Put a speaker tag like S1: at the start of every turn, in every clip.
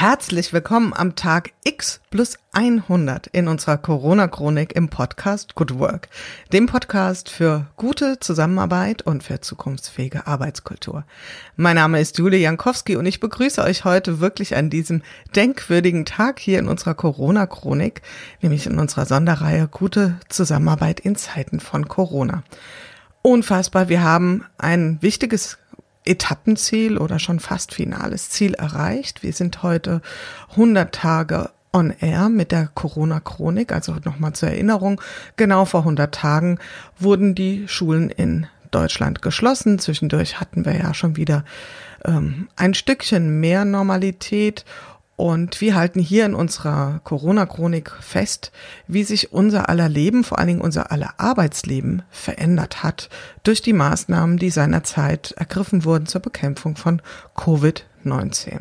S1: Herzlich willkommen am Tag X plus 100 in unserer Corona-Chronik im Podcast Good Work, dem Podcast für gute Zusammenarbeit und für zukunftsfähige Arbeitskultur. Mein Name ist Julie Jankowski und ich begrüße euch heute wirklich an diesem denkwürdigen Tag hier in unserer Corona-Chronik, nämlich in unserer Sonderreihe Gute Zusammenarbeit in Zeiten von Corona. Unfassbar, wir haben ein wichtiges Etappenziel oder schon fast finales Ziel erreicht. Wir sind heute 100 Tage on air mit der Corona-Chronik. Also nochmal zur Erinnerung, genau vor 100 Tagen wurden die Schulen in Deutschland geschlossen. Zwischendurch hatten wir ja schon wieder ähm, ein Stückchen mehr Normalität und wir halten hier in unserer Corona-Chronik fest, wie sich unser aller Leben, vor allen Dingen unser aller Arbeitsleben verändert hat durch die Maßnahmen, die seinerzeit ergriffen wurden zur Bekämpfung von Covid-19.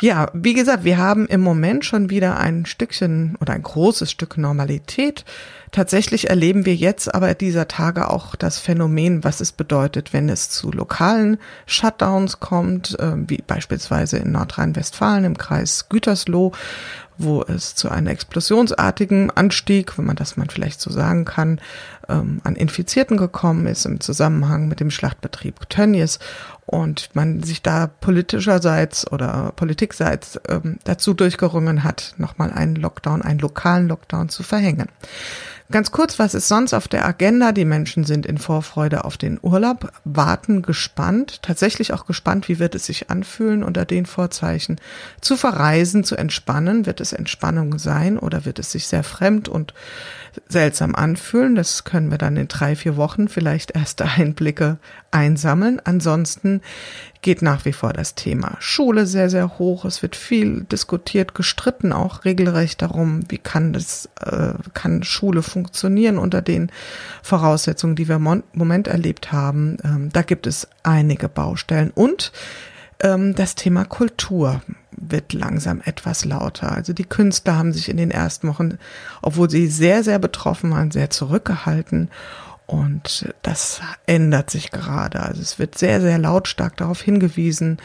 S1: Ja, wie gesagt, wir haben im Moment schon wieder ein Stückchen oder ein großes Stück Normalität. Tatsächlich erleben wir jetzt aber dieser Tage auch das Phänomen, was es bedeutet, wenn es zu lokalen Shutdowns kommt, äh, wie beispielsweise in Nordrhein-Westfalen im Kreis Gütersloh, wo es zu einem explosionsartigen Anstieg, wenn man das mal vielleicht so sagen kann, ähm, an Infizierten gekommen ist im Zusammenhang mit dem Schlachtbetrieb Tönnies und man sich da politischerseits oder politikseits ähm, dazu durchgerungen hat, nochmal einen Lockdown, einen lokalen Lockdown zu verhängen. Ganz kurz, was ist sonst auf der Agenda? Die Menschen sind in Vorfreude auf den Urlaub, warten gespannt, tatsächlich auch gespannt, wie wird es sich anfühlen unter den Vorzeichen, zu verreisen, zu entspannen. Wird es Entspannung sein oder wird es sich sehr fremd und seltsam anfühlen. Das können wir dann in drei, vier Wochen vielleicht erste Einblicke einsammeln. Ansonsten geht nach wie vor das Thema Schule sehr, sehr hoch. Es wird viel diskutiert, gestritten auch regelrecht darum, wie kann das, äh, kann Schule funktionieren unter den Voraussetzungen, die wir im Moment erlebt haben. Ähm, da gibt es einige Baustellen und ähm, das Thema Kultur wird langsam etwas lauter. Also die Künstler haben sich in den ersten Wochen, obwohl sie sehr, sehr betroffen waren, sehr zurückgehalten. Und das ändert sich gerade. Also es wird sehr, sehr lautstark darauf hingewiesen,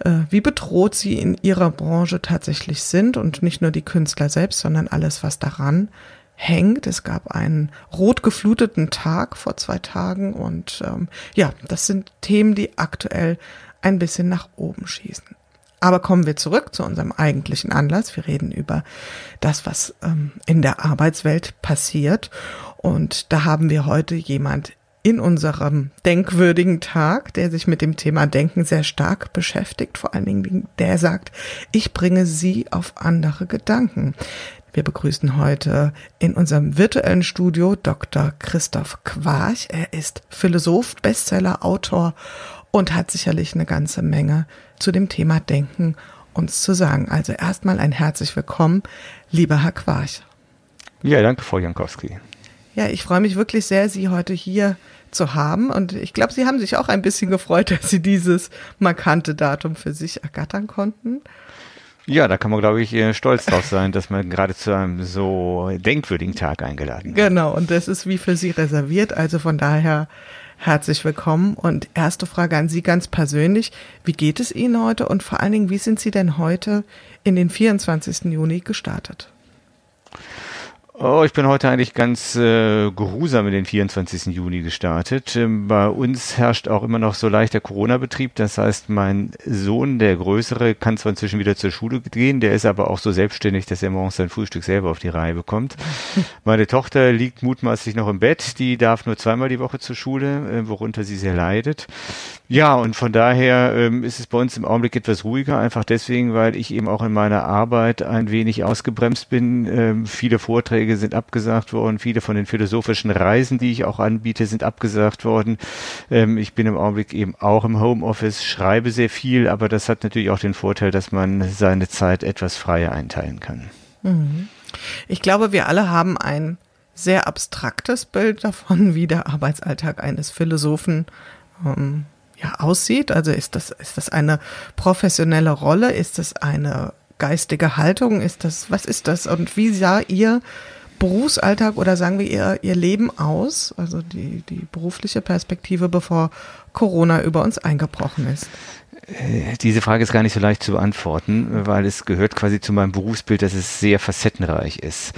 S1: äh, wie bedroht sie in ihrer Branche tatsächlich sind und nicht nur die Künstler selbst, sondern alles, was daran hängt. Es gab einen rot gefluteten Tag vor zwei Tagen und ähm, ja, das sind Themen, die aktuell ein bisschen nach oben schießen. Aber kommen wir zurück zu unserem eigentlichen Anlass. Wir reden über das, was ähm, in der Arbeitswelt passiert. Und da haben wir heute jemand in unserem denkwürdigen Tag, der sich mit dem Thema Denken sehr stark beschäftigt, vor allen Dingen der sagt, ich bringe Sie auf andere Gedanken. Wir begrüßen heute in unserem virtuellen Studio Dr. Christoph Quarch. Er ist Philosoph, Bestseller, Autor und hat sicherlich eine ganze Menge zu dem Thema Denken uns zu sagen. Also erstmal ein herzlich willkommen, lieber Herr Quarch.
S2: Ja, danke, Frau Jankowski.
S1: Ja, ich freue mich wirklich sehr, Sie heute hier zu haben. Und ich glaube, Sie haben sich auch ein bisschen gefreut, dass Sie dieses markante Datum für sich ergattern konnten.
S2: Ja, da kann man, glaube ich, stolz drauf sein, dass man gerade zu einem so denkwürdigen Tag eingeladen
S1: wird. Genau, und das ist wie für Sie reserviert. Also von daher herzlich willkommen. Und erste Frage an Sie ganz persönlich. Wie geht es Ihnen heute und vor allen Dingen, wie sind Sie denn heute in den 24. Juni gestartet?
S2: Oh, ich bin heute eigentlich ganz äh, geruhsam in den 24. Juni gestartet. Ähm, bei uns herrscht auch immer noch so leichter Corona-Betrieb. Das heißt, mein Sohn, der Größere, kann zwar inzwischen wieder zur Schule gehen, der ist aber auch so selbstständig, dass er morgens sein Frühstück selber auf die Reihe bekommt. Meine Tochter liegt mutmaßlich noch im Bett. Die darf nur zweimal die Woche zur Schule, äh, worunter sie sehr leidet. Ja, und von daher ähm, ist es bei uns im Augenblick etwas ruhiger, einfach deswegen, weil ich eben auch in meiner Arbeit ein wenig ausgebremst bin. Ähm, viele Vorträge sind abgesagt worden, viele von den philosophischen Reisen, die ich auch anbiete, sind abgesagt worden. Ähm, ich bin im Augenblick eben auch im Homeoffice, schreibe sehr viel, aber das hat natürlich auch den Vorteil, dass man seine Zeit etwas freier einteilen kann.
S1: Mhm. Ich glaube, wir alle haben ein sehr abstraktes Bild davon, wie der Arbeitsalltag eines Philosophen ähm, ja, aussieht? Also ist das, ist das eine professionelle Rolle? Ist das eine geistige Haltung? Ist das, was ist das? Und wie sah Ihr Berufsalltag oder sagen wir ihr, ihr Leben aus, also die, die berufliche Perspektive, bevor Corona über uns eingebrochen ist?
S2: Äh, diese Frage ist gar nicht so leicht zu beantworten, weil es gehört quasi zu meinem Berufsbild, dass es sehr facettenreich ist.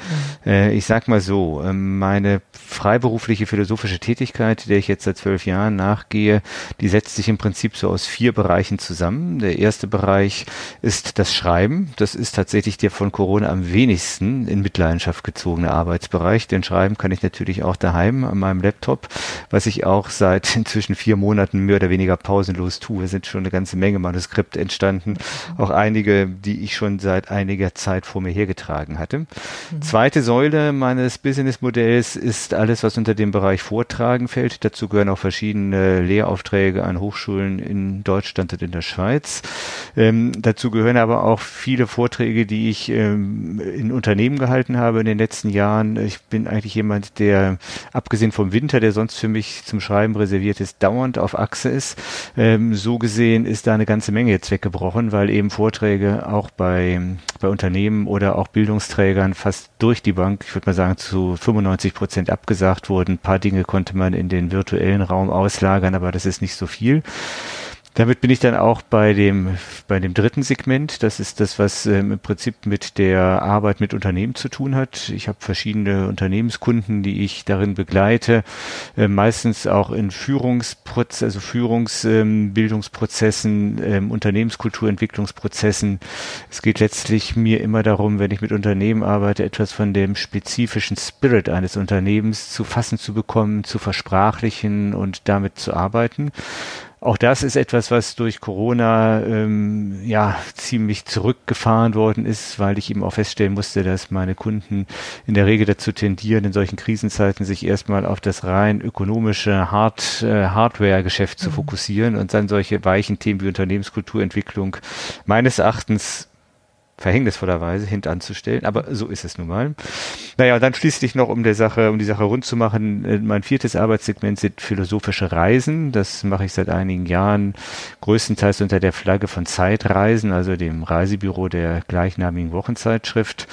S2: Mhm. Äh, ich sag mal so, ähm, meine freiberufliche philosophische Tätigkeit, der ich jetzt seit zwölf Jahren nachgehe, die setzt sich im Prinzip so aus vier Bereichen zusammen. Der erste Bereich ist das Schreiben. Das ist tatsächlich der von Corona am wenigsten in Mitleidenschaft gezogene Arbeitsbereich. Denn Schreiben kann ich natürlich auch daheim an meinem Laptop, was ich auch seit inzwischen vier Monaten mehr oder weniger pausenlos tue. Es sind schon eine ganze Menge Manuskripte entstanden, auch einige, die ich schon seit einiger Zeit vor mir hergetragen hatte. Mhm. Zweite Säule meines Businessmodells ist alles, was unter dem Bereich Vortragen fällt. Dazu gehören auch verschiedene Lehraufträge an Hochschulen in Deutschland und in der Schweiz. Ähm, dazu gehören aber auch viele Vorträge, die ich ähm, in Unternehmen gehalten habe in den letzten Jahren. Ich bin eigentlich jemand, der abgesehen vom Winter, der sonst für mich zum Schreiben reserviert ist, dauernd auf Achse ist. Ähm, so gesehen ist da eine ganze Menge jetzt weggebrochen, weil eben Vorträge auch bei, bei Unternehmen oder auch Bildungsträgern fast durch die Bank, ich würde mal sagen, zu 95 Prozent abgesagt wurden. Ein paar Dinge konnte man in den virtuellen Raum auslagern, aber das ist nicht so viel. Damit bin ich dann auch bei dem, bei dem dritten Segment. Das ist das, was ähm, im Prinzip mit der Arbeit mit Unternehmen zu tun hat. Ich habe verschiedene Unternehmenskunden, die ich darin begleite, äh, meistens auch in Führungsprozessen, also Führungsbildungsprozessen, ähm, ähm, Unternehmenskulturentwicklungsprozessen. Es geht letztlich mir immer darum, wenn ich mit Unternehmen arbeite, etwas von dem spezifischen Spirit eines Unternehmens zu fassen zu bekommen, zu versprachlichen und damit zu arbeiten. Auch das ist etwas, was durch Corona ähm, ja ziemlich zurückgefahren worden ist, weil ich eben auch feststellen musste, dass meine Kunden in der Regel dazu tendieren, in solchen Krisenzeiten sich erstmal auf das rein ökonomische Hard, äh, Hardware-Geschäft zu mhm. fokussieren und dann solche weichen Themen wie Unternehmenskulturentwicklung meines Erachtens verhängnisvollerweise hintanzustellen, aber so ist es nun mal. Naja, dann schließlich noch, um der Sache, um die Sache rund zu machen, äh, mein viertes Arbeitssegment sind philosophische Reisen. Das mache ich seit einigen Jahren, größtenteils unter der Flagge von Zeitreisen, also dem Reisebüro der gleichnamigen Wochenzeitschrift.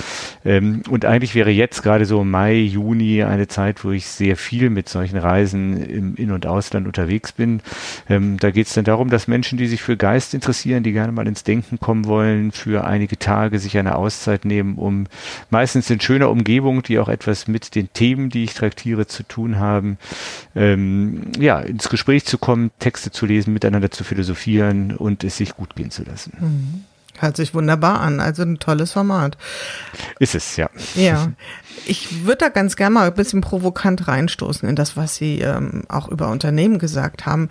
S2: Ähm, und eigentlich wäre jetzt gerade so Mai, Juni eine Zeit, wo ich sehr viel mit solchen Reisen im In- und Ausland unterwegs bin. Ähm, da geht es dann darum, dass Menschen, die sich für Geist interessieren, die gerne mal ins Denken kommen wollen, für einige Tage Tage sich eine Auszeit nehmen, um meistens in schöner Umgebung, die auch etwas mit den Themen, die ich traktiere, zu tun haben, ähm, ja, ins Gespräch zu kommen, Texte zu lesen, miteinander zu philosophieren und es sich gut gehen zu lassen.
S1: Mhm. Hört sich wunderbar an, also ein tolles Format.
S2: Ist es, ja.
S1: Ja. Ich würde da ganz gerne mal ein bisschen provokant reinstoßen in das, was Sie ähm, auch über Unternehmen gesagt haben.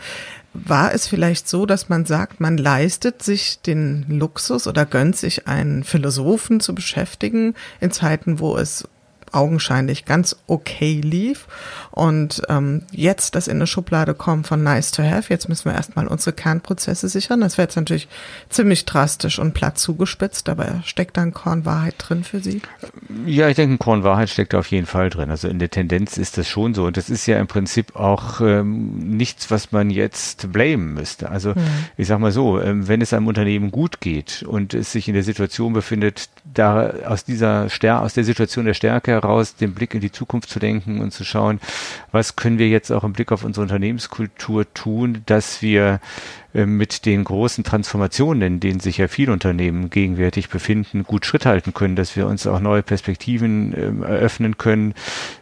S1: War es vielleicht so, dass man sagt, man leistet sich den Luxus oder gönnt sich einen Philosophen zu beschäftigen in Zeiten, wo es augenscheinlich ganz okay lief. Und ähm, jetzt das in eine Schublade kommen von nice to have, jetzt müssen wir erstmal unsere Kernprozesse sichern. Das wäre jetzt natürlich ziemlich drastisch und platt zugespitzt, aber steckt da ein Korn Wahrheit drin für Sie?
S2: Ja, ich denke, ein Korn Wahrheit steckt auf jeden Fall drin. Also in der Tendenz ist das schon so. Und das ist ja im Prinzip auch ähm, nichts, was man jetzt blamen müsste. Also mhm. ich sag mal so, ähm, wenn es einem Unternehmen gut geht und es sich in der Situation befindet, da aus dieser Stär aus der Situation der Stärke heraus den Blick in die Zukunft zu denken und zu schauen, was können wir jetzt auch im Blick auf unsere Unternehmenskultur tun, dass wir äh, mit den großen Transformationen, in denen sich ja viele Unternehmen gegenwärtig befinden, gut Schritt halten können, dass wir uns auch neue Perspektiven äh, eröffnen können,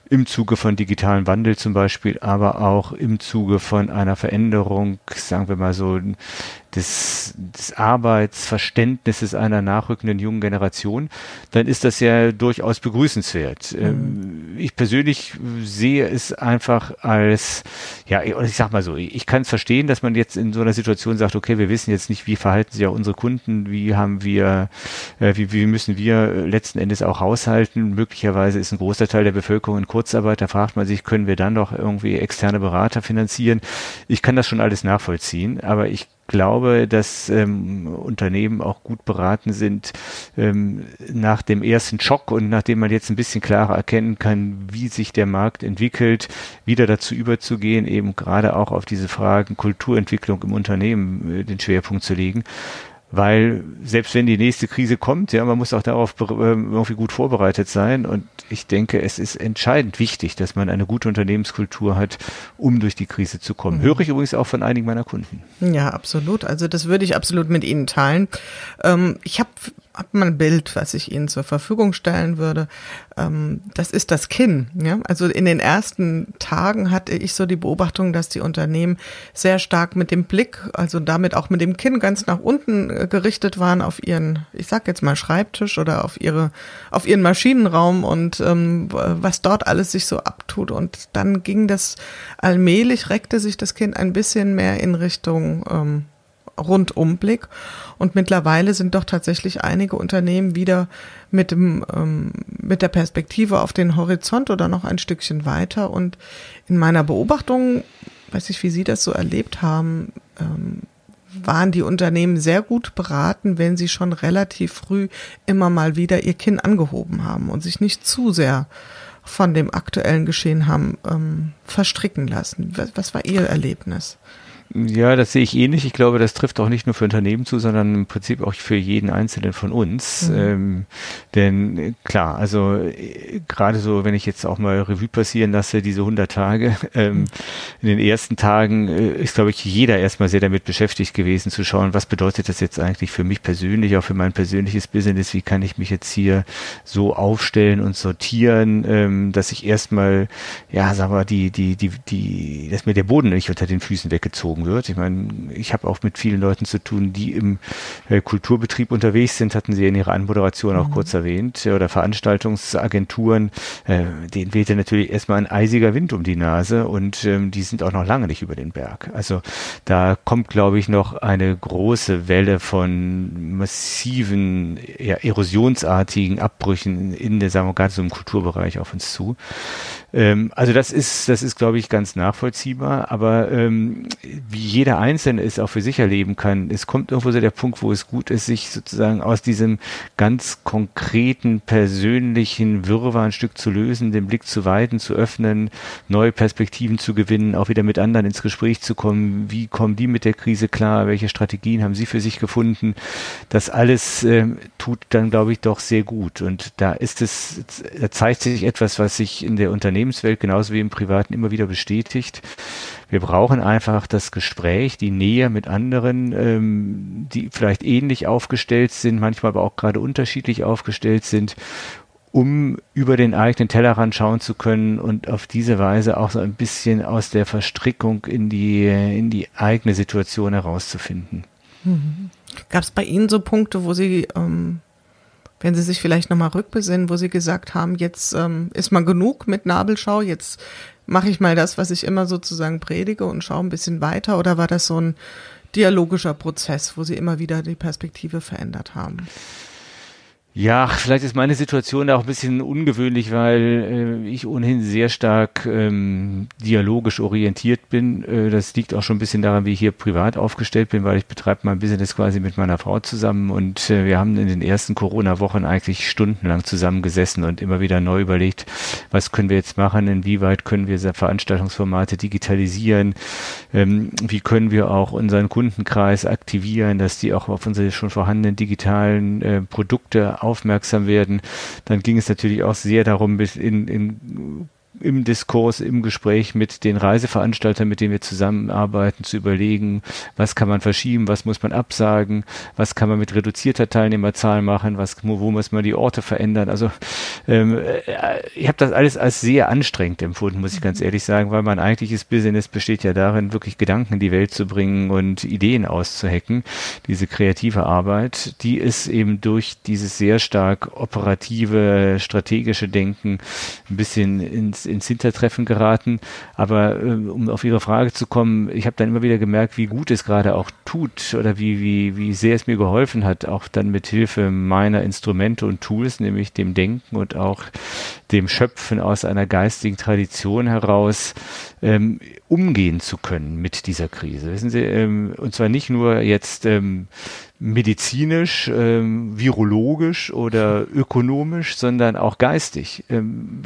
S2: im Zuge von digitalen Wandel zum Beispiel, aber auch im Zuge von einer Veränderung, sagen wir mal so, des, des Arbeitsverständnisses einer nachrückenden jungen Generation, dann ist das ja durchaus begrüßenswert. Mhm. Ähm, ich persönlich sehe es einfach als, ja, ich sag mal so, ich kann es verstehen, dass man jetzt in so einer Situation sagt, okay, wir wissen jetzt nicht, wie verhalten sich auch unsere Kunden, wie haben wir, äh, wie, wie müssen wir letzten Endes auch haushalten. Möglicherweise ist ein großer Teil der Bevölkerung in Kurzarbeit, da fragt man sich, können wir dann doch irgendwie externe Berater finanzieren? Ich kann das schon alles nachvollziehen, aber ich glaube, dass ähm, Unternehmen auch gut beraten sind, ähm, nach dem ersten Schock und nachdem man jetzt ein bisschen klarer erkennen kann, wie sich der Markt entwickelt, wieder dazu überzugehen, eben gerade auch auf diese Fragen Kulturentwicklung im Unternehmen äh, den Schwerpunkt zu legen weil selbst wenn die nächste Krise kommt, ja, man muss auch darauf äh, irgendwie gut vorbereitet sein. Und ich denke, es ist entscheidend wichtig, dass man eine gute Unternehmenskultur hat, um durch die Krise zu kommen. Mhm. Höre ich übrigens auch von einigen meiner Kunden.
S1: Ja, absolut. Also das würde ich absolut mit Ihnen teilen. Ähm, ich habe habe mal ein Bild, was ich Ihnen zur Verfügung stellen würde. Ähm, das ist das Kinn. Ja? Also in den ersten Tagen hatte ich so die Beobachtung, dass die Unternehmen sehr stark mit dem Blick, also damit auch mit dem Kinn ganz nach unten äh, gerichtet waren auf ihren, ich sag jetzt mal Schreibtisch oder auf ihre, auf ihren Maschinenraum und ähm, was dort alles sich so abtut. Und dann ging das allmählich, reckte sich das Kind ein bisschen mehr in Richtung ähm, Rundumblick. Und mittlerweile sind doch tatsächlich einige Unternehmen wieder mit dem, ähm, mit der Perspektive auf den Horizont oder noch ein Stückchen weiter. Und in meiner Beobachtung, weiß ich, wie Sie das so erlebt haben, ähm, waren die Unternehmen sehr gut beraten, wenn sie schon relativ früh immer mal wieder ihr Kinn angehoben haben und sich nicht zu sehr von dem aktuellen Geschehen haben ähm, verstricken lassen. Was, was war Ihr Erlebnis?
S2: Ja, das sehe ich ähnlich. Ich glaube, das trifft auch nicht nur für Unternehmen zu, sondern im Prinzip auch für jeden Einzelnen von uns. Mhm. Ähm, denn äh, klar, also äh, gerade so, wenn ich jetzt auch mal Revue passieren lasse, diese 100 Tage, ähm, mhm. in den ersten Tagen äh, ist, glaube ich, jeder erstmal sehr damit beschäftigt gewesen zu schauen, was bedeutet das jetzt eigentlich für mich persönlich, auch für mein persönliches Business, wie kann ich mich jetzt hier so aufstellen und sortieren, ähm, dass ich erstmal, ja, sagen wir, die, die, die, die, dass mir der Boden nicht unter den Füßen weggezogen wird. Ich meine, ich habe auch mit vielen Leuten zu tun, die im äh, Kulturbetrieb unterwegs sind, hatten Sie in Ihrer Anmoderation auch mhm. kurz erwähnt, oder Veranstaltungsagenturen, äh, denen weht ja natürlich erstmal ein eisiger Wind um die Nase und ähm, die sind auch noch lange nicht über den Berg. Also da kommt, glaube ich, noch eine große Welle von massiven, ja, erosionsartigen Abbrüchen in der, sagen wir gerade so im Kulturbereich auf uns zu. Ähm, also das ist, das ist, glaube ich, ganz nachvollziehbar. Aber ähm, wie jeder Einzelne es auch für sich erleben kann, es kommt irgendwo so der Punkt, wo es gut ist, sich sozusagen aus diesem ganz konkreten, persönlichen Wirrwarr ein Stück zu lösen, den Blick zu weiten, zu öffnen, neue Perspektiven zu gewinnen, auch wieder mit anderen ins Gespräch zu kommen. Wie kommen die mit der Krise klar? Welche Strategien haben sie für sich gefunden? Das alles ähm, tut dann, glaube ich, doch sehr gut. Und da ist es, da zeigt sich etwas, was sich in der Unternehmen Unternehmenswelt genauso wie im Privaten immer wieder bestätigt. Wir brauchen einfach das Gespräch, die Nähe mit anderen, ähm, die vielleicht ähnlich aufgestellt sind, manchmal aber auch gerade unterschiedlich aufgestellt sind, um über den eigenen Tellerrand schauen zu können und auf diese Weise auch so ein bisschen aus der Verstrickung in die, in die eigene Situation herauszufinden.
S1: Mhm. Gab es bei Ihnen so Punkte, wo Sie ähm, wenn Sie sich vielleicht nochmal rückbesinnen, wo Sie gesagt haben, jetzt ähm, ist mal genug mit Nabelschau, jetzt mache ich mal das, was ich immer sozusagen predige und schaue ein bisschen weiter? Oder war das so ein dialogischer Prozess, wo Sie immer wieder die Perspektive verändert haben?
S2: Ja, vielleicht ist meine Situation da auch ein bisschen ungewöhnlich, weil äh, ich ohnehin sehr stark ähm, dialogisch orientiert bin. Äh, das liegt auch schon ein bisschen daran, wie ich hier privat aufgestellt bin, weil ich betreibe mein Business quasi mit meiner Frau zusammen und äh, wir haben in den ersten Corona-Wochen eigentlich stundenlang zusammengesessen und immer wieder neu überlegt, was können wir jetzt machen, inwieweit können wir Veranstaltungsformate digitalisieren, ähm, wie können wir auch unseren Kundenkreis aktivieren, dass die auch auf unsere schon vorhandenen digitalen äh, Produkte aufmerksam werden. Dann ging es natürlich auch sehr darum, bis in, in im Diskurs, im Gespräch mit den Reiseveranstaltern, mit denen wir zusammenarbeiten, zu überlegen, was kann man verschieben, was muss man absagen, was kann man mit reduzierter Teilnehmerzahl machen, was, wo muss man die Orte verändern. Also ähm, äh, ich habe das alles als sehr anstrengend empfunden, muss ich ganz mhm. ehrlich sagen, weil mein eigentliches Business besteht ja darin, wirklich Gedanken in die Welt zu bringen und Ideen auszuhacken. Diese kreative Arbeit, die ist eben durch dieses sehr stark operative, strategische Denken ein bisschen ins ins Hintertreffen geraten. Aber äh, um auf Ihre Frage zu kommen, ich habe dann immer wieder gemerkt, wie gut es gerade auch tut oder wie, wie, wie sehr es mir geholfen hat, auch dann mit Hilfe meiner Instrumente und Tools, nämlich dem Denken und auch dem Schöpfen aus einer geistigen Tradition heraus, ähm, umgehen zu können mit dieser Krise. Wissen Sie, ähm, und zwar nicht nur jetzt ähm, medizinisch, ähm, virologisch oder ökonomisch, sondern auch geistig. Ähm,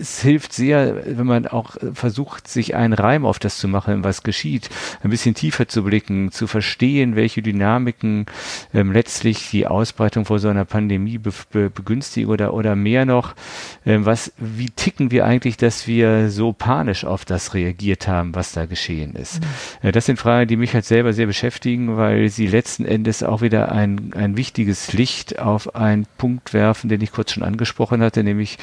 S2: es hilft sehr, wenn man auch versucht, sich einen Reim auf das zu machen, was geschieht, ein bisschen tiefer zu blicken, zu verstehen, welche Dynamiken ähm, letztlich die Ausbreitung vor so einer Pandemie be be begünstigen oder, oder mehr noch, was, wie ticken wir eigentlich, dass wir so panisch auf das reagiert haben, was da geschehen ist. Mhm. Äh, das sind Fragen, die mich halt selber sehr beschäftigen, weil sie letzten Endes auch wieder ein, ein wichtiges Licht auf einen Punkt werfen, den ich kurz schon angesprochen hatte, nämlich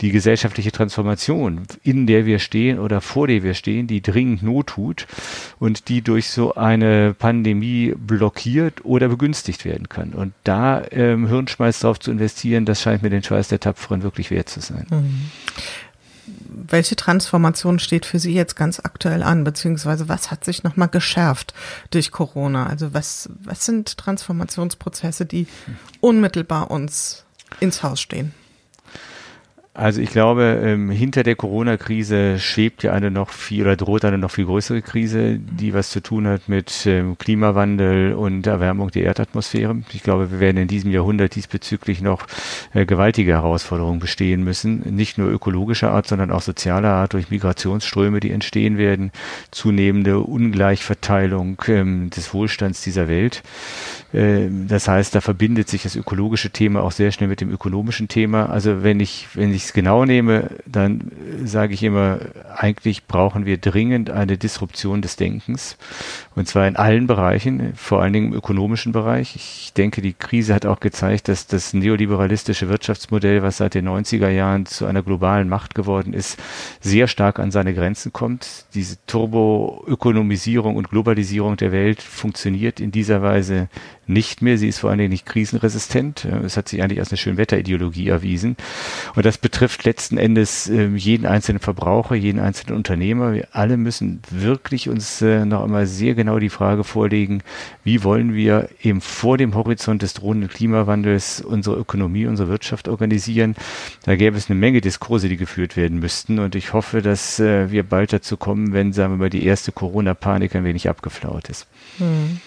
S2: die gesellschaftliche Transformation, in der wir stehen oder vor der wir stehen, die dringend Not tut und die durch so eine Pandemie blockiert oder begünstigt werden kann. Und da ähm, Hirnschmeiß drauf zu investieren, das scheint mir den Schweiß der Tapferen wirklich wert zu sein. Mhm
S1: welche Transformation steht für Sie jetzt ganz aktuell an, beziehungsweise was hat sich nochmal geschärft durch Corona? Also was, was sind Transformationsprozesse, die unmittelbar uns ins Haus stehen?
S2: Also ich glaube, ähm, hinter der Corona-Krise schwebt ja eine noch viel oder droht eine noch viel größere Krise, die was zu tun hat mit ähm, Klimawandel und Erwärmung der Erdatmosphäre. Ich glaube, wir werden in diesem Jahrhundert diesbezüglich noch äh, gewaltige Herausforderungen bestehen müssen. Nicht nur ökologischer Art, sondern auch sozialer Art durch Migrationsströme, die entstehen werden, zunehmende Ungleichverteilung ähm, des Wohlstands dieser Welt. Äh, das heißt, da verbindet sich das ökologische Thema auch sehr schnell mit dem ökonomischen Thema. Also wenn ich, wenn ich es genau nehme, dann sage ich immer, eigentlich brauchen wir dringend eine Disruption des Denkens. Und zwar in allen Bereichen, vor allen Dingen im ökonomischen Bereich. Ich denke, die Krise hat auch gezeigt, dass das neoliberalistische Wirtschaftsmodell, was seit den 90er Jahren zu einer globalen Macht geworden ist, sehr stark an seine Grenzen kommt. Diese Turboökonomisierung und Globalisierung der Welt funktioniert in dieser Weise nicht mehr. Sie ist vor allen Dingen nicht krisenresistent. Es hat sich eigentlich als eine Schönwetterideologie erwiesen. Und das betrifft letzten Endes äh, jeden einzelnen Verbraucher, jeden einzelnen Unternehmer. Wir alle müssen wirklich uns äh, noch einmal sehr genau die Frage vorlegen, wie wollen wir eben vor dem Horizont des drohenden Klimawandels unsere Ökonomie, unsere Wirtschaft organisieren. Da gäbe es eine Menge Diskurse, die geführt werden müssten. Und ich hoffe, dass äh, wir bald dazu kommen, wenn, sagen wir mal, die erste Corona-Panik ein wenig abgeflaut ist. Hm.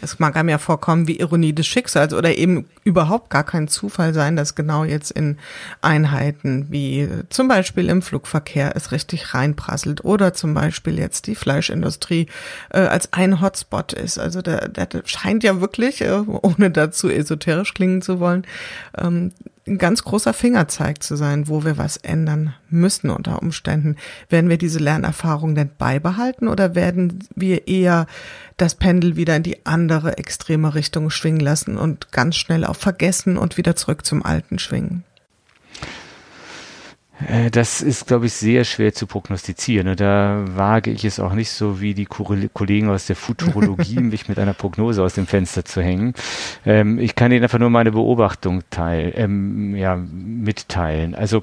S1: Es mag einem ja vorkommen wie Ironie des Schicksals oder eben überhaupt gar kein Zufall sein, dass genau jetzt in Einheiten wie zum Beispiel im Flugverkehr es richtig reinprasselt oder zum Beispiel jetzt die Fleischindustrie äh, als ein Hotspot ist. Also der, der scheint ja wirklich, äh, ohne dazu esoterisch klingen zu wollen, ähm, ein ganz großer Fingerzeig zu sein, wo wir was ändern müssen unter Umständen. Werden wir diese Lernerfahrung denn beibehalten oder werden wir eher das Pendel wieder in die andere extreme Richtung schwingen lassen und ganz schnell auch vergessen und wieder zurück zum Alten schwingen?
S2: Äh, das ist, glaube ich, sehr schwer zu prognostizieren. Und da wage ich es auch nicht so wie die Kollegen aus der Futurologie, mich mit einer Prognose aus dem Fenster zu hängen. Ähm, ich kann Ihnen einfach nur meine Beobachtung teil, ähm, ja, mitteilen. Also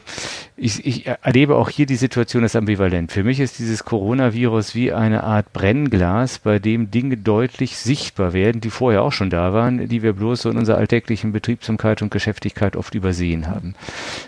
S2: ich, ich erlebe auch hier die Situation als ambivalent. Für mich ist dieses Coronavirus wie eine Art Brennglas, bei dem Dinge deutlich sichtbar werden, die vorher auch schon da waren, die wir bloß so in unserer alltäglichen Betriebsamkeit und Geschäftigkeit oft übersehen haben.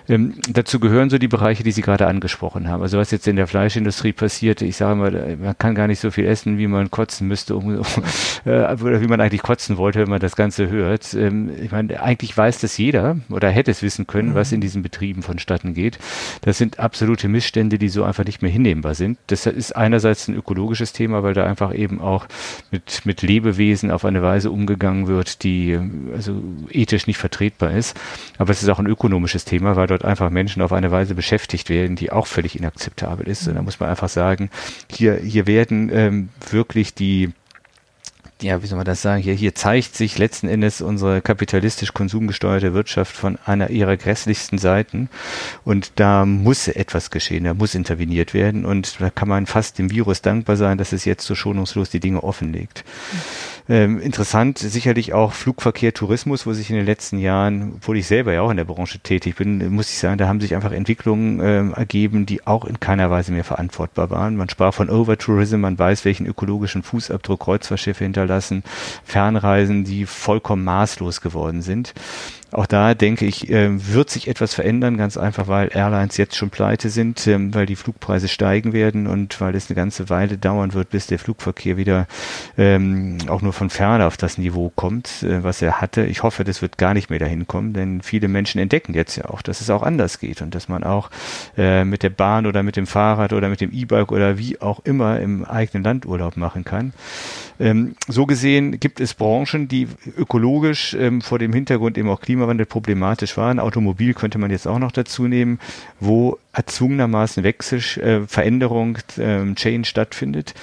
S2: Ähm, dazu gehören so die Bereiche, die Sie gerade angesprochen haben. Also was jetzt in der Fleischindustrie passiert, ich sage mal, man kann gar nicht so viel essen, wie man kotzen müsste, um, äh, oder wie man eigentlich kotzen wollte, wenn man das Ganze hört. Ähm, ich meine, eigentlich weiß das jeder oder hätte es wissen können, mhm. was in diesen Betrieben vonstatten geht. Das sind absolute Missstände, die so einfach nicht mehr hinnehmbar sind. Das ist einerseits ein ökologisches Thema, weil da einfach eben auch mit, mit Lebewesen auf eine Weise umgegangen wird, die also ethisch nicht vertretbar ist. Aber es ist auch ein ökonomisches Thema, weil dort einfach Menschen auf eine Weise beschäftigt werden, die auch völlig inakzeptabel ist. Und da muss man einfach sagen, hier, hier werden ähm, wirklich die ja, wie soll man das sagen, hier, hier zeigt sich letzten Endes unsere kapitalistisch konsumgesteuerte Wirtschaft von einer ihrer grässlichsten Seiten. Und da muss etwas geschehen, da muss interveniert werden. Und da kann man fast dem Virus dankbar sein, dass es jetzt so schonungslos die Dinge offenlegt. Mhm. Ähm, interessant sicherlich auch Flugverkehr, Tourismus, wo sich in den letzten Jahren, obwohl ich selber ja auch in der Branche tätig bin, muss ich sagen, da haben sich einfach Entwicklungen ähm, ergeben, die auch in keiner Weise mehr verantwortbar waren. Man sprach von Overtourism, man weiß, welchen ökologischen Fußabdruck Kreuzfahrtschiffe hinterlassen, Fernreisen, die vollkommen maßlos geworden sind. Auch da denke ich, äh, wird sich etwas verändern, ganz einfach, weil Airlines jetzt schon pleite sind, ähm, weil die Flugpreise steigen werden und weil es eine ganze Weile dauern wird, bis der Flugverkehr wieder ähm, auch nur von ferne auf das Niveau kommt, äh, was er hatte. Ich hoffe, das wird gar nicht mehr dahin kommen, denn viele Menschen entdecken jetzt ja auch, dass es auch anders geht und dass man auch äh, mit der Bahn oder mit dem Fahrrad oder mit dem E-Bike oder wie auch immer im eigenen Land Urlaub machen kann. Ähm, so gesehen gibt es Branchen, die ökologisch ähm, vor dem Hintergrund eben auch Klimawandel problematisch waren. Automobil könnte man jetzt auch noch dazu nehmen, wo erzwungenermaßen Wechsel, äh, Veränderung, äh, Change stattfindet.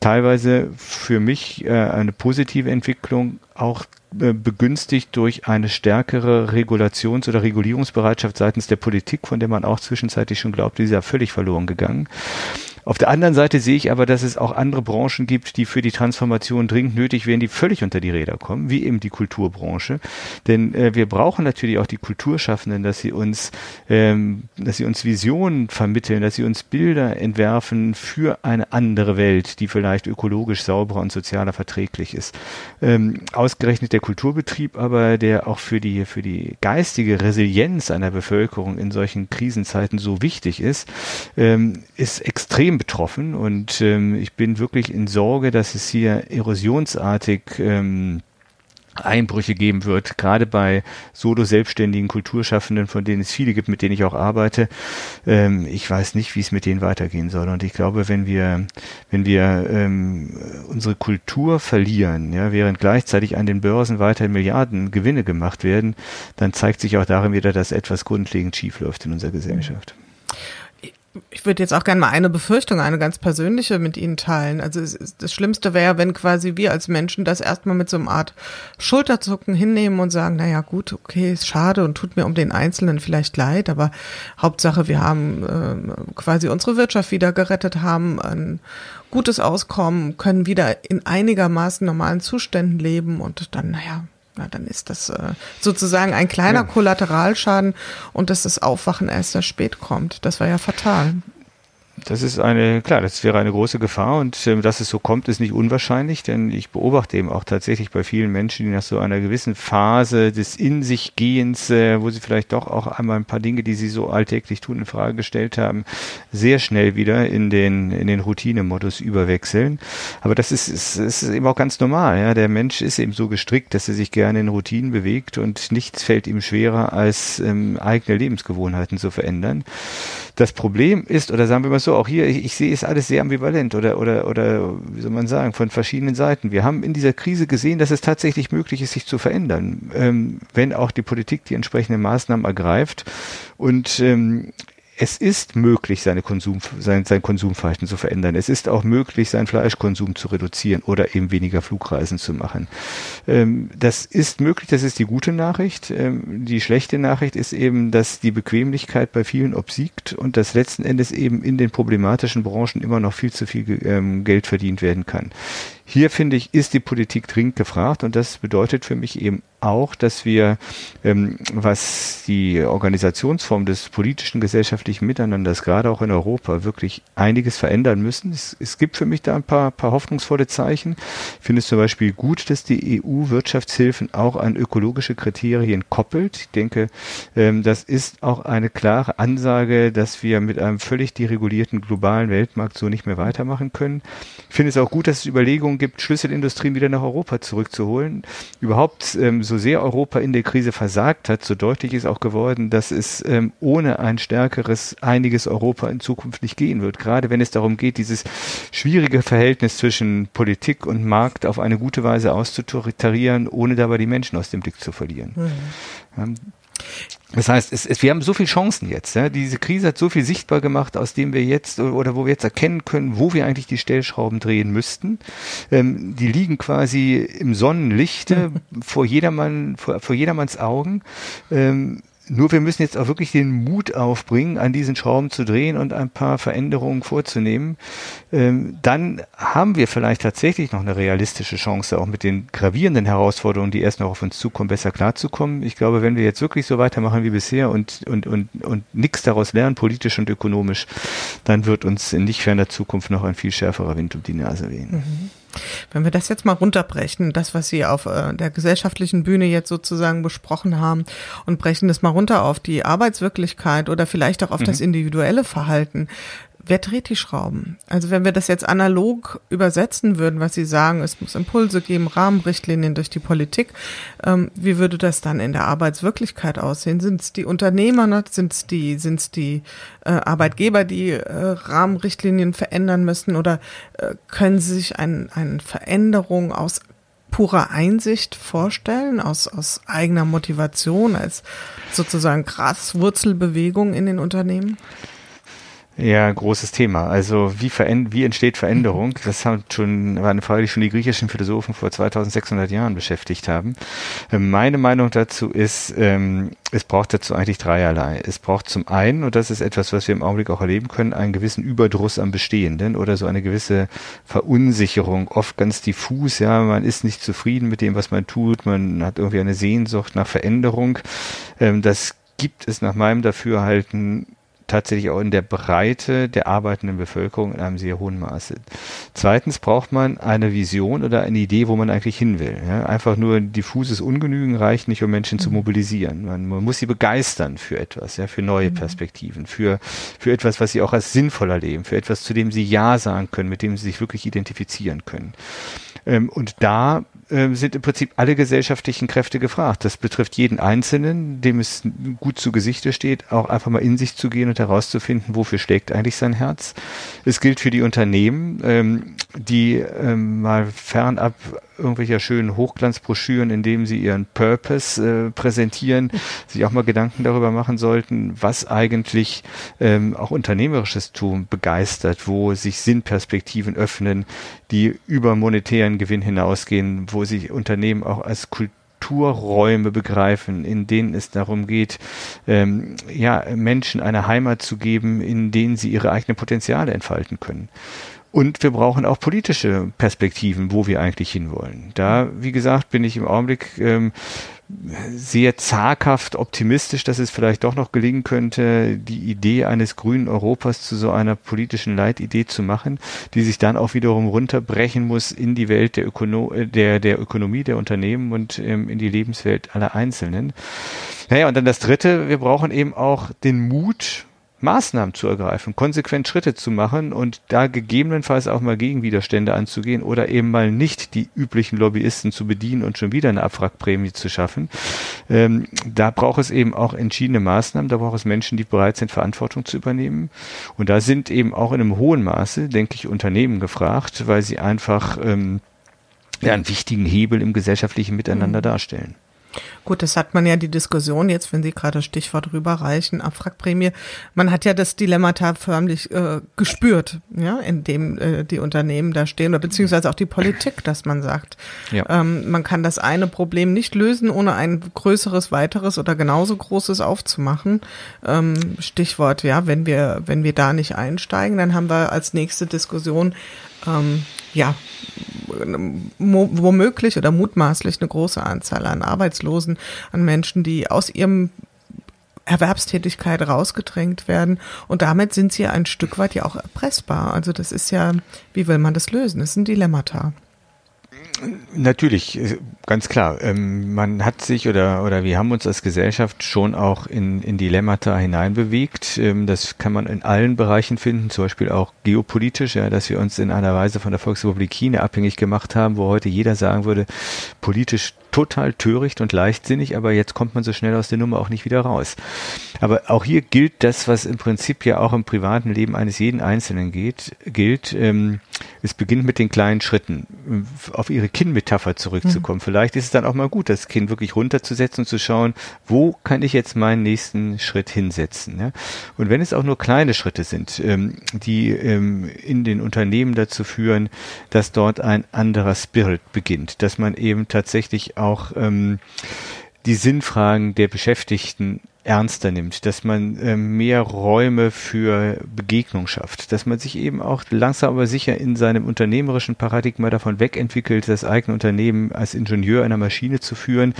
S2: Teilweise für mich äh, eine positive Entwicklung, auch äh, begünstigt durch eine stärkere Regulations- oder Regulierungsbereitschaft seitens der Politik, von der man auch zwischenzeitlich schon glaubt, die ist ja völlig verloren gegangen. Auf der anderen Seite sehe ich aber, dass es auch andere Branchen gibt, die für die Transformation dringend nötig wären, die völlig unter die Räder kommen, wie eben die Kulturbranche. Denn äh, wir brauchen natürlich auch die Kulturschaffenden, dass sie uns, ähm, dass sie uns Visionen vermitteln, dass sie uns Bilder entwerfen für eine andere Welt, die vielleicht ökologisch sauberer und sozialer verträglich ist. Ähm, ausgerechnet der Kulturbetrieb aber, der auch für die, für die geistige Resilienz einer Bevölkerung in solchen Krisenzeiten so wichtig ist, ähm, ist extrem betroffen und ähm, ich bin wirklich in Sorge, dass es hier erosionsartig ähm, Einbrüche geben wird, gerade bei solo-selbstständigen Kulturschaffenden, von denen es viele gibt, mit denen ich auch arbeite. Ähm, ich weiß nicht, wie es mit denen weitergehen soll. Und ich glaube, wenn wir, wenn wir ähm, unsere Kultur verlieren, ja, während gleichzeitig an den Börsen weiter Milliarden Gewinne gemacht werden, dann zeigt sich auch darin wieder, dass etwas grundlegend schiefläuft in unserer Gesellschaft
S1: ich würde jetzt auch gerne mal eine Befürchtung, eine ganz persönliche mit Ihnen teilen. Also das Schlimmste wäre, wenn quasi wir als Menschen das erstmal mit so einer Art Schulterzucken hinnehmen und sagen, naja gut, okay, ist schade und tut mir um den Einzelnen vielleicht leid, aber Hauptsache, wir haben äh, quasi unsere Wirtschaft wieder gerettet, haben ein gutes Auskommen, können wieder in einigermaßen normalen Zuständen leben und dann, naja, na, dann ist das äh, sozusagen ein kleiner ja. Kollateralschaden und dass das Aufwachen erst sehr spät kommt. Das war ja fatal.
S2: Das ist eine, klar, das wäre eine große Gefahr und äh, dass es so kommt, ist nicht unwahrscheinlich, denn ich beobachte eben auch tatsächlich bei vielen Menschen, die nach so einer gewissen Phase des In sich Gehens, äh, wo sie vielleicht doch auch einmal ein paar Dinge, die sie so alltäglich tun, in Frage gestellt haben, sehr schnell wieder in den, in den Routinemodus überwechseln. Aber das ist, ist, ist eben auch ganz normal. Ja? Der Mensch ist eben so gestrickt, dass er sich gerne in Routinen bewegt und nichts fällt ihm schwerer, als ähm, eigene Lebensgewohnheiten zu verändern. Das Problem ist, oder sagen wir mal so, auch hier, ich, ich sehe es alles sehr ambivalent oder, oder, oder, wie soll man sagen, von verschiedenen Seiten. Wir haben in dieser Krise gesehen, dass es tatsächlich möglich ist, sich zu verändern, ähm, wenn auch die Politik die entsprechenden Maßnahmen ergreift. Und ähm, es ist möglich, seine Konsum, sein, sein Konsumverhalten zu verändern. Es ist auch möglich, seinen Fleischkonsum zu reduzieren oder eben weniger Flugreisen zu machen. Ähm, das ist möglich, das ist die gute Nachricht. Ähm, die schlechte Nachricht ist eben, dass die Bequemlichkeit bei vielen obsiegt und dass letzten Endes eben in den problematischen Branchen immer noch viel zu viel ähm, Geld verdient werden kann. Hier finde ich, ist die Politik dringend gefragt und das bedeutet für mich eben auch, dass wir, ähm, was die Organisationsform des politischen gesellschaftlichen Miteinanders gerade auch in Europa wirklich einiges verändern müssen. Es, es gibt für mich da ein paar, paar hoffnungsvolle Zeichen. Ich finde es zum Beispiel gut, dass die EU Wirtschaftshilfen auch an ökologische Kriterien koppelt. Ich denke, ähm, das ist auch eine klare Ansage, dass wir mit einem völlig deregulierten globalen Weltmarkt so nicht mehr weitermachen können. Ich finde es auch gut, dass es Überlegungen gibt, Schlüsselindustrien wieder nach Europa zurückzuholen. Überhaupt, ähm, so sehr Europa in der Krise versagt hat, so deutlich ist auch geworden, dass es ähm, ohne ein stärkeres, einiges Europa in Zukunft nicht gehen wird. Gerade wenn es darum geht, dieses schwierige Verhältnis zwischen Politik und Markt auf eine gute Weise auszutarieren, ohne dabei die Menschen aus dem Blick zu verlieren. Mhm. Das heißt, es, es, wir haben so viele Chancen jetzt. Ja? Diese Krise hat so viel sichtbar gemacht, aus dem wir jetzt oder wo wir jetzt erkennen können, wo wir eigentlich die Stellschrauben drehen müssten. Ähm, die liegen quasi im Sonnenlichte vor jedermann, vor, vor jedermanns Augen. Ähm, nur wir müssen jetzt auch wirklich den Mut aufbringen, an diesen Schrauben zu drehen und ein paar Veränderungen vorzunehmen. Ähm, dann haben wir vielleicht tatsächlich noch eine realistische Chance, auch mit den gravierenden Herausforderungen, die erst noch auf uns zukommen, besser klarzukommen. Ich glaube, wenn wir jetzt wirklich so weitermachen wie bisher und, und, und, und nichts daraus lernen, politisch und ökonomisch, dann wird uns in nicht ferner Zukunft noch ein viel schärferer Wind um die Nase wehen. Mhm.
S1: Wenn wir das jetzt mal runterbrechen, das, was Sie auf äh, der gesellschaftlichen Bühne jetzt sozusagen besprochen haben und brechen das mal runter auf die Arbeitswirklichkeit oder vielleicht auch auf mhm. das individuelle Verhalten, wer dreht die Schrauben? Also wenn wir das jetzt analog übersetzen würden, was Sie sagen, es muss Impulse geben, Rahmenrichtlinien durch die Politik, ähm, wie würde das dann in der Arbeitswirklichkeit aussehen? Sind es die Unternehmer, ne? sind es die, sind's die äh, Arbeitgeber, die äh, Rahmenrichtlinien verändern müssen oder äh, können Sie sich ein, eine Veränderung aus purer Einsicht vorstellen, aus, aus eigener Motivation, als sozusagen Graswurzelbewegung in den Unternehmen?
S2: Ja, großes Thema. Also wie, wie entsteht Veränderung? Das haben schon, war eine Frage, die schon die griechischen Philosophen vor 2600 Jahren beschäftigt haben. Ähm, meine Meinung dazu ist, ähm, es braucht dazu eigentlich dreierlei. Es braucht zum einen, und das ist etwas, was wir im Augenblick auch erleben können, einen gewissen Überdruss am Bestehenden oder so eine gewisse Verunsicherung, oft ganz diffus. Ja, man ist nicht zufrieden mit dem, was man tut. Man hat irgendwie eine Sehnsucht nach Veränderung. Ähm, das gibt es nach meinem Dafürhalten tatsächlich auch in der Breite der arbeitenden Bevölkerung in einem sehr hohen Maße. Zweitens braucht man eine Vision oder eine Idee, wo man eigentlich hin will. Ja, einfach nur diffuses Ungenügen reicht nicht, um Menschen zu mhm. mobilisieren. Man, man muss sie begeistern für etwas, ja, für neue mhm. Perspektiven, für, für etwas, was sie auch als sinnvoll erleben, für etwas, zu dem sie Ja sagen können, mit dem sie sich wirklich identifizieren können. Ähm, und da äh, sind im Prinzip alle gesellschaftlichen Kräfte gefragt. Das betrifft jeden Einzelnen, dem es gut zu Gesichte steht, auch einfach mal in sich zu gehen und herauszufinden, wofür schlägt eigentlich sein Herz. Es gilt für die Unternehmen, ähm, die ähm, mal fernab irgendwelcher schönen Hochglanzbroschüren, in denen sie ihren Purpose äh, präsentieren, sich auch mal Gedanken darüber machen sollten, was eigentlich ähm, auch unternehmerisches Tun begeistert, wo sich Sinnperspektiven öffnen, die über monetären Gewinn hinausgehen, wo sich Unternehmen auch als Kultur Kulturräume begreifen, in denen es darum geht, ähm, ja, Menschen eine Heimat zu geben, in denen sie ihre eigenen Potenziale entfalten können. Und wir brauchen auch politische Perspektiven, wo wir eigentlich hinwollen. Da, wie gesagt, bin ich im Augenblick ähm, sehr zaghaft optimistisch, dass es vielleicht doch noch gelingen könnte, die Idee eines grünen Europas zu so einer politischen Leitidee zu machen, die sich dann auch wiederum runterbrechen muss in die Welt der, Ökono der, der Ökonomie der Unternehmen und ähm, in die Lebenswelt aller Einzelnen. Naja, und dann das Dritte, wir brauchen eben auch den Mut, Maßnahmen zu ergreifen, konsequent Schritte zu machen und da gegebenenfalls auch mal Gegenwiderstände anzugehen oder eben mal nicht die üblichen Lobbyisten zu bedienen und schon wieder eine Abwrackprämie zu schaffen. Ähm, da braucht es eben auch entschiedene Maßnahmen, da braucht es Menschen, die bereit sind, Verantwortung zu übernehmen. Und da sind eben auch in einem hohen Maße, denke ich, Unternehmen gefragt, weil sie einfach ähm, ja, einen wichtigen Hebel im gesellschaftlichen Miteinander mhm. darstellen.
S1: Gut, das hat man ja die Diskussion jetzt, wenn Sie gerade Stichwort rüberreichen, Abwrackprämie. Man hat ja das Dilemmata förmlich äh, gespürt, ja, in dem äh, die Unternehmen da stehen, oder beziehungsweise auch die Politik, dass man sagt, ja. ähm, man kann das eine Problem nicht lösen, ohne ein größeres, weiteres oder genauso großes aufzumachen. Ähm, Stichwort, ja, wenn wir, wenn wir da nicht einsteigen, dann haben wir als nächste Diskussion ähm, ja, womöglich oder mutmaßlich eine große Anzahl an Arbeitslosen, an Menschen, die aus ihrem Erwerbstätigkeit rausgedrängt werden. Und damit sind sie ein Stück weit ja auch erpressbar. Also das ist ja, wie will man das lösen? Das ist ein Dilemmata.
S2: Natürlich, äh, ganz klar. Ähm, man hat sich oder, oder wir haben uns als Gesellschaft schon auch in, in Dilemmata hineinbewegt. Ähm, das kann man in allen Bereichen finden, zum Beispiel auch geopolitisch, ja, dass wir uns in einer Weise von der Volksrepublik China abhängig gemacht haben, wo heute jeder sagen würde, politisch total töricht und leichtsinnig, aber jetzt kommt man so schnell aus der Nummer auch nicht wieder raus. Aber auch hier gilt das, was im Prinzip ja auch im privaten Leben eines jeden Einzelnen geht, gilt. Ähm, es beginnt mit den kleinen Schritten. Auf Ihre Kinnmetapher zurückzukommen. Mhm. Vielleicht ist es dann auch mal gut, das Kind wirklich runterzusetzen und zu schauen, wo kann ich jetzt meinen nächsten Schritt hinsetzen. Ja? Und wenn es auch nur kleine Schritte sind, ähm, die ähm, in den Unternehmen dazu führen, dass dort ein anderer Spirit beginnt, dass man eben tatsächlich auch ähm, die Sinnfragen der Beschäftigten ernster nimmt, dass man äh, mehr Räume für Begegnung schafft, dass man sich eben auch langsam aber sicher in seinem unternehmerischen Paradigma davon wegentwickelt, das eigene Unternehmen als Ingenieur einer Maschine zu führen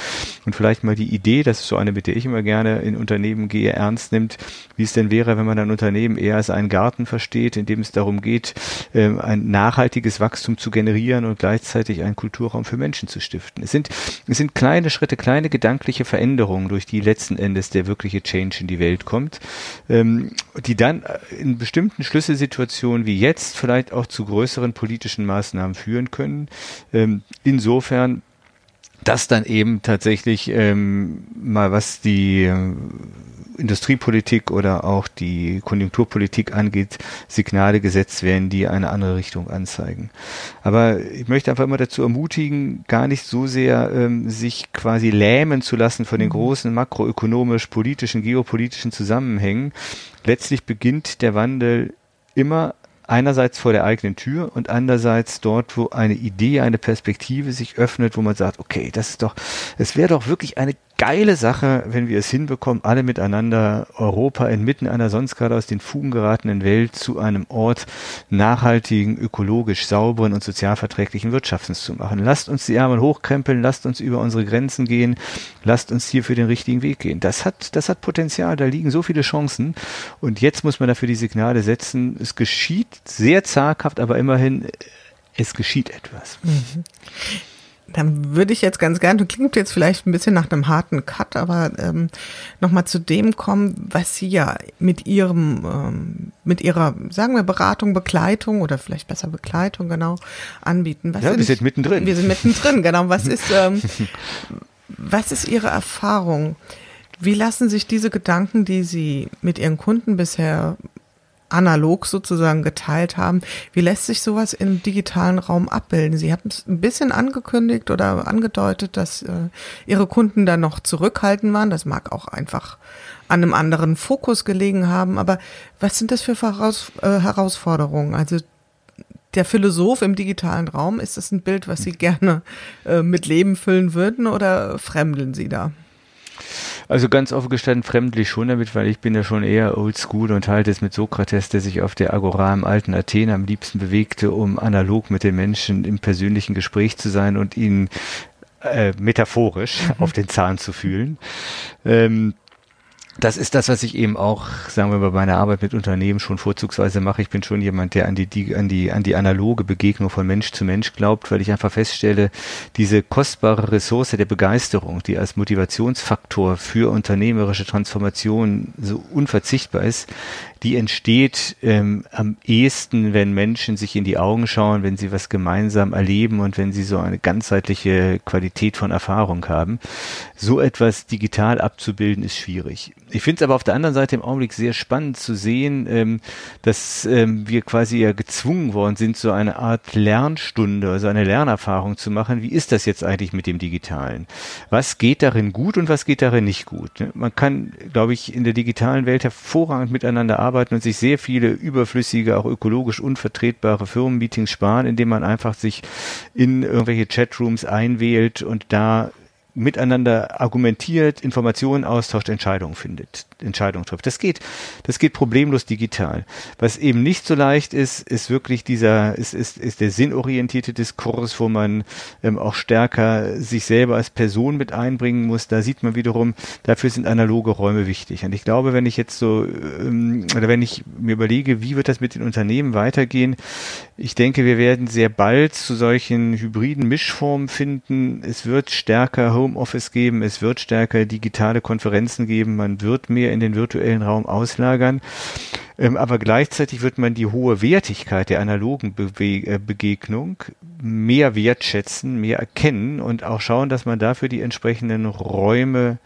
S2: und vielleicht mal die Idee, das ist so eine, mit der ich immer gerne in Unternehmen gehe, ernst nimmt, wie es denn wäre, wenn man ein Unternehmen eher als einen Garten versteht, in dem es darum geht, äh, ein nachhaltiges Wachstum zu generieren und gleichzeitig einen Kulturraum für Menschen zu stiften. Es sind, es sind kleine Schritte, kleine gedankliche Veränderungen, durch die letzten Endes der wirkliche Change in die Welt kommt, ähm, die dann in bestimmten Schlüsselsituationen wie jetzt vielleicht auch zu größeren politischen Maßnahmen führen können. Ähm, insofern dass dann eben tatsächlich ähm, mal was die äh, Industriepolitik oder auch die Konjunkturpolitik angeht, Signale gesetzt werden, die eine andere Richtung anzeigen. Aber ich möchte einfach immer dazu ermutigen, gar nicht so sehr ähm, sich quasi lähmen zu lassen von den mhm. großen makroökonomisch, politischen, geopolitischen Zusammenhängen. Letztlich beginnt der Wandel immer einerseits vor der eigenen Tür und andererseits dort, wo eine Idee, eine Perspektive sich öffnet, wo man sagt, okay, das ist doch, es wäre doch wirklich eine geile Sache, wenn wir es hinbekommen, alle miteinander Europa inmitten einer sonst gerade aus den Fugen geratenen Welt zu einem Ort nachhaltigen, ökologisch sauberen und sozialverträglichen Wirtschaftens zu machen. Lasst uns die Ärmel hochkrempeln, lasst uns über unsere Grenzen gehen, lasst uns hier für den richtigen Weg gehen. Das hat, das hat Potenzial, da liegen so viele Chancen. Und jetzt muss man dafür die Signale setzen. Es geschieht sehr zaghaft, aber immerhin, es geschieht etwas.
S1: Dann würde ich jetzt ganz gerne, klingt jetzt vielleicht ein bisschen nach einem harten Cut, aber ähm, nochmal zu dem kommen, was Sie ja mit Ihrem, ähm, mit Ihrer, sagen wir, Beratung, Begleitung oder vielleicht besser Begleitung, genau, anbieten.
S2: Was ja, sind, wir sind mittendrin.
S1: Wir sind mittendrin, genau. Was ist, ähm, was ist Ihre Erfahrung? Wie lassen sich diese Gedanken, die Sie mit Ihren Kunden bisher analog sozusagen geteilt haben. Wie lässt sich sowas im digitalen Raum abbilden? Sie haben es ein bisschen angekündigt oder angedeutet, dass äh, Ihre Kunden da noch zurückhaltend waren. Das mag auch einfach an einem anderen Fokus gelegen haben. Aber was sind das für Voraus äh, Herausforderungen? Also der Philosoph im digitalen Raum, ist das ein Bild, was Sie gerne äh, mit Leben füllen würden oder fremdeln Sie da?
S2: Also ganz offen gestanden fremdlich schon damit, weil ich bin ja schon eher oldschool und halte es mit Sokrates, der sich auf der Agora im alten Athen am liebsten bewegte, um analog mit den Menschen im persönlichen Gespräch zu sein und ihnen äh, metaphorisch mhm. auf den Zahn zu fühlen. Ähm, das ist das, was ich eben auch, sagen wir bei meiner Arbeit mit Unternehmen schon vorzugsweise mache. Ich bin schon jemand, der an die, die, an die, an die analoge Begegnung von Mensch zu Mensch glaubt, weil ich einfach feststelle, diese kostbare Ressource der Begeisterung, die als Motivationsfaktor für unternehmerische Transformation so unverzichtbar ist, die entsteht ähm, am ehesten, wenn Menschen sich in die Augen schauen, wenn sie was gemeinsam erleben und wenn sie so eine ganzheitliche Qualität von Erfahrung haben. So etwas digital abzubilden ist schwierig. Ich finde es aber auf der anderen Seite im Augenblick sehr spannend zu sehen, ähm, dass ähm, wir quasi ja gezwungen worden sind, so eine Art Lernstunde, also eine Lernerfahrung zu machen. Wie ist das jetzt eigentlich mit dem Digitalen? Was geht darin gut und was geht darin nicht gut? Man kann, glaube ich, in der digitalen Welt hervorragend miteinander arbeiten arbeiten und sich sehr viele überflüssige, auch ökologisch unvertretbare Firmenmeetings sparen, indem man einfach sich in irgendwelche Chatrooms einwählt und da miteinander argumentiert, Informationen austauscht, Entscheidungen findet, Entscheidungen trifft. Das geht, das geht problemlos digital. Was eben nicht so leicht ist, ist wirklich dieser, ist, ist, ist der sinnorientierte Diskurs, wo man ähm, auch stärker sich selber als Person mit einbringen muss. Da sieht man wiederum, dafür sind analoge Räume wichtig. Und ich glaube, wenn ich jetzt so, ähm, oder wenn ich mir überlege, wie wird das mit den Unternehmen weitergehen, ich denke, wir werden sehr bald zu solchen hybriden Mischformen finden. Es wird stärker Homeoffice geben, es wird stärker digitale Konferenzen geben, man wird mehr in den virtuellen Raum auslagern. Ähm, aber gleichzeitig wird man die hohe Wertigkeit der analogen Bewe äh, Begegnung mehr wertschätzen, mehr erkennen und auch schauen, dass man dafür die entsprechenden Räume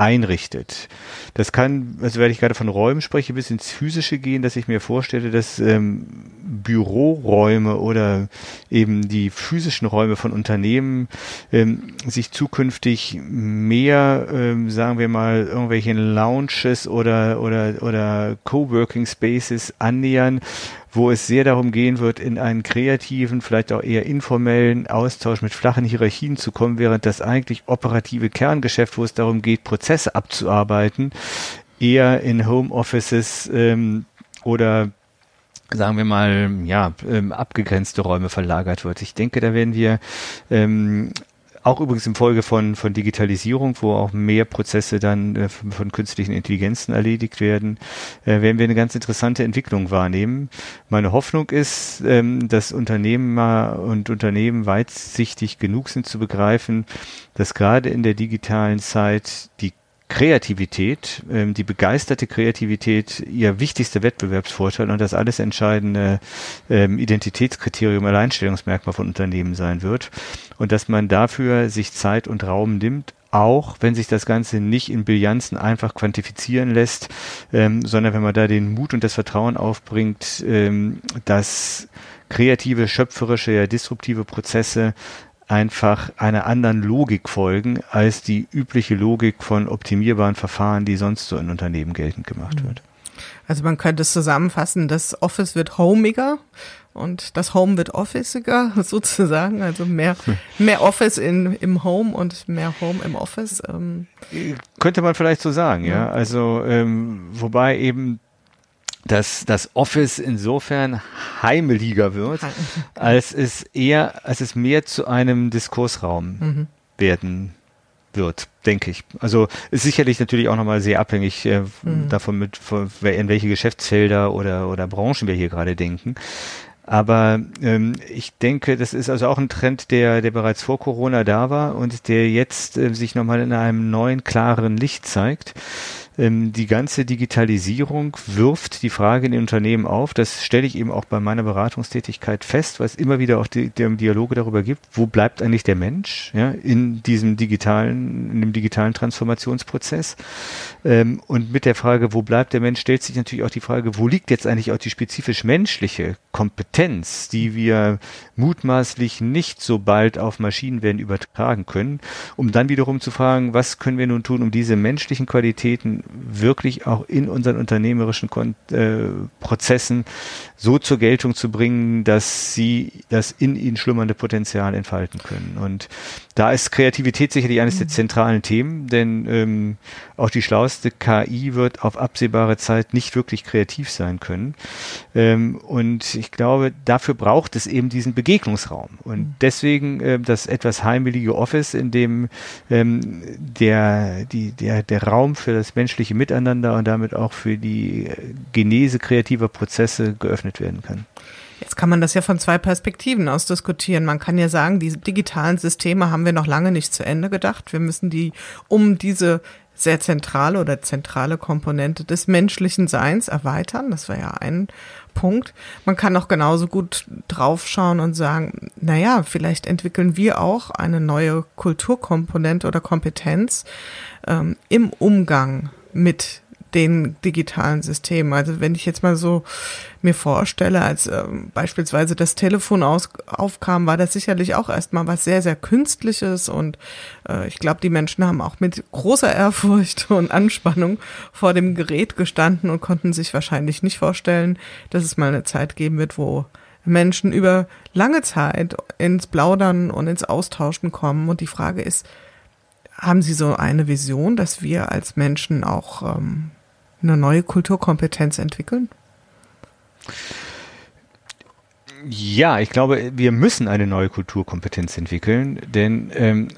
S2: einrichtet. Das kann, also wenn ich gerade von Räumen spreche, bis ins Physische gehen, dass ich mir vorstelle, dass ähm, Büroräume oder eben die physischen Räume von Unternehmen ähm, sich zukünftig mehr, ähm, sagen wir mal, irgendwelchen Lounges oder oder oder Coworking Spaces annähern, wo es sehr darum gehen wird, in einen kreativen, vielleicht auch eher informellen Austausch mit flachen Hierarchien zu kommen, während das eigentlich operative Kerngeschäft, wo es darum geht, Prozesse abzuarbeiten, eher in Homeoffices ähm, oder sagen wir mal, ja, ähm, abgegrenzte Räume verlagert wird. Ich denke, da werden wir ähm, auch übrigens im Folge von, von Digitalisierung, wo auch mehr Prozesse dann äh, von, von, künstlichen Intelligenzen erledigt werden, äh, werden wir eine ganz interessante Entwicklung wahrnehmen. Meine Hoffnung ist, ähm, dass Unternehmer und Unternehmen weitsichtig genug sind zu begreifen, dass gerade in der digitalen Zeit die Kreativität, ähm, die begeisterte Kreativität ihr wichtigster Wettbewerbsvorteil und das alles entscheidende ähm, Identitätskriterium, Alleinstellungsmerkmal von Unternehmen sein wird. Und dass man dafür sich Zeit und Raum nimmt, auch wenn sich das Ganze nicht in Bilanzen einfach quantifizieren lässt, ähm, sondern wenn man da den Mut und das Vertrauen aufbringt, ähm, dass kreative, schöpferische, ja, disruptive Prozesse einfach einer anderen Logik folgen als die übliche Logik von optimierbaren Verfahren, die sonst so in Unternehmen geltend gemacht mhm. wird.
S1: Also man könnte es zusammenfassen, das Office wird homiger und das Home wird officeiger sozusagen, also mehr, mehr Office in, im Home und mehr Home im Office. Ähm.
S2: Könnte man vielleicht so sagen, ja. ja. Also ähm, wobei eben dass das Office insofern heimeliger wird, als es eher, als es mehr zu einem Diskursraum mhm. werden wird, denke ich. Also ist sicherlich natürlich auch nochmal sehr abhängig äh, mhm. davon, mit, von, in welche Geschäftsfelder oder, oder Branchen wir hier gerade denken. Aber ähm, ich denke, das ist also auch ein Trend, der, der bereits vor Corona da war und der jetzt äh, sich nochmal in einem neuen, klaren Licht zeigt ähm, die ganze Digitalisierung wirft die Frage in den Unternehmen auf. Das stelle ich eben auch bei meiner Beratungstätigkeit fest, weil es immer wieder auch die, die Dialoge darüber gibt, wo bleibt eigentlich der Mensch ja, in diesem digitalen, in dem digitalen Transformationsprozess. Ähm, und mit der Frage, wo bleibt der Mensch, stellt sich natürlich auch die Frage, wo liegt jetzt eigentlich auch die spezifisch menschliche Kompetenz, die wir mutmaßlich nicht so bald auf Maschinen werden übertragen können, um dann wiederum zu fragen, was können wir nun tun, um diese menschlichen Qualitäten wirklich auch in unseren unternehmerischen Kon äh, Prozessen so zur Geltung zu bringen, dass sie das in ihnen schlummernde Potenzial entfalten können. Und da ist Kreativität sicherlich eines der mhm. zentralen Themen, denn ähm, auch die schlauste KI wird auf absehbare Zeit nicht wirklich kreativ sein können. Ähm, und ich glaube, dafür braucht es eben diesen Begegnungsraum. Und mhm. deswegen äh, das etwas heimelige Office, in dem ähm, der, die, der, der Raum für das menschliche Miteinander und damit auch für die Genese kreativer Prozesse geöffnet werden kann.
S1: Jetzt kann man das ja von zwei Perspektiven aus diskutieren. Man kann ja sagen, diese digitalen Systeme haben wir noch lange nicht zu Ende gedacht. Wir müssen die um diese sehr zentrale oder zentrale Komponente des menschlichen Seins erweitern. Das war ja ein Punkt. Man kann auch genauso gut draufschauen und sagen, na ja, vielleicht entwickeln wir auch eine neue Kulturkomponente oder Kompetenz ähm, im Umgang mit den digitalen Systemen. Also wenn ich jetzt mal so mir vorstelle, als ähm, beispielsweise das Telefon aus, aufkam, war das sicherlich auch erstmal was sehr, sehr Künstliches und äh, ich glaube, die Menschen haben auch mit großer Ehrfurcht und Anspannung vor dem Gerät gestanden und konnten sich wahrscheinlich nicht vorstellen, dass es mal eine Zeit geben wird, wo Menschen über lange Zeit ins Plaudern und ins Austauschen kommen. Und die Frage ist, haben Sie so eine Vision, dass wir als Menschen auch ähm, eine neue Kulturkompetenz entwickeln?
S2: Ja, ich glaube, wir müssen eine neue Kulturkompetenz entwickeln, denn ähm,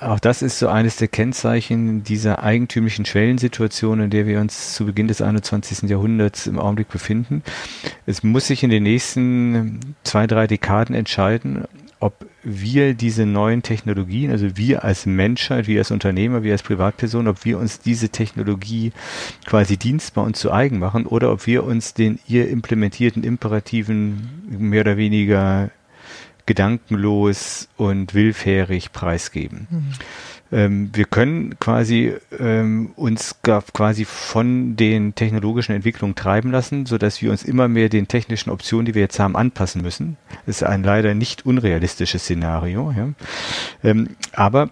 S2: auch das ist so eines der Kennzeichen dieser eigentümlichen Schwellensituation, in der wir uns zu Beginn des 21. Jahrhunderts im Augenblick befinden. Es muss sich in den nächsten zwei, drei Dekaden entscheiden, ob wir diese neuen Technologien, also wir als Menschheit, wir als Unternehmer, wir als Privatperson, ob wir uns diese Technologie quasi dienstbar und zu eigen machen oder ob wir uns den ihr implementierten Imperativen mehr oder weniger gedankenlos und willfährig preisgeben. Mhm ähm, wir können quasi ähm, uns quasi von den technologischen Entwicklungen treiben lassen, so dass wir uns immer mehr den technischen Optionen, die wir jetzt haben, anpassen müssen. Das ist ein leider nicht unrealistisches Szenario. Ja. Ähm, aber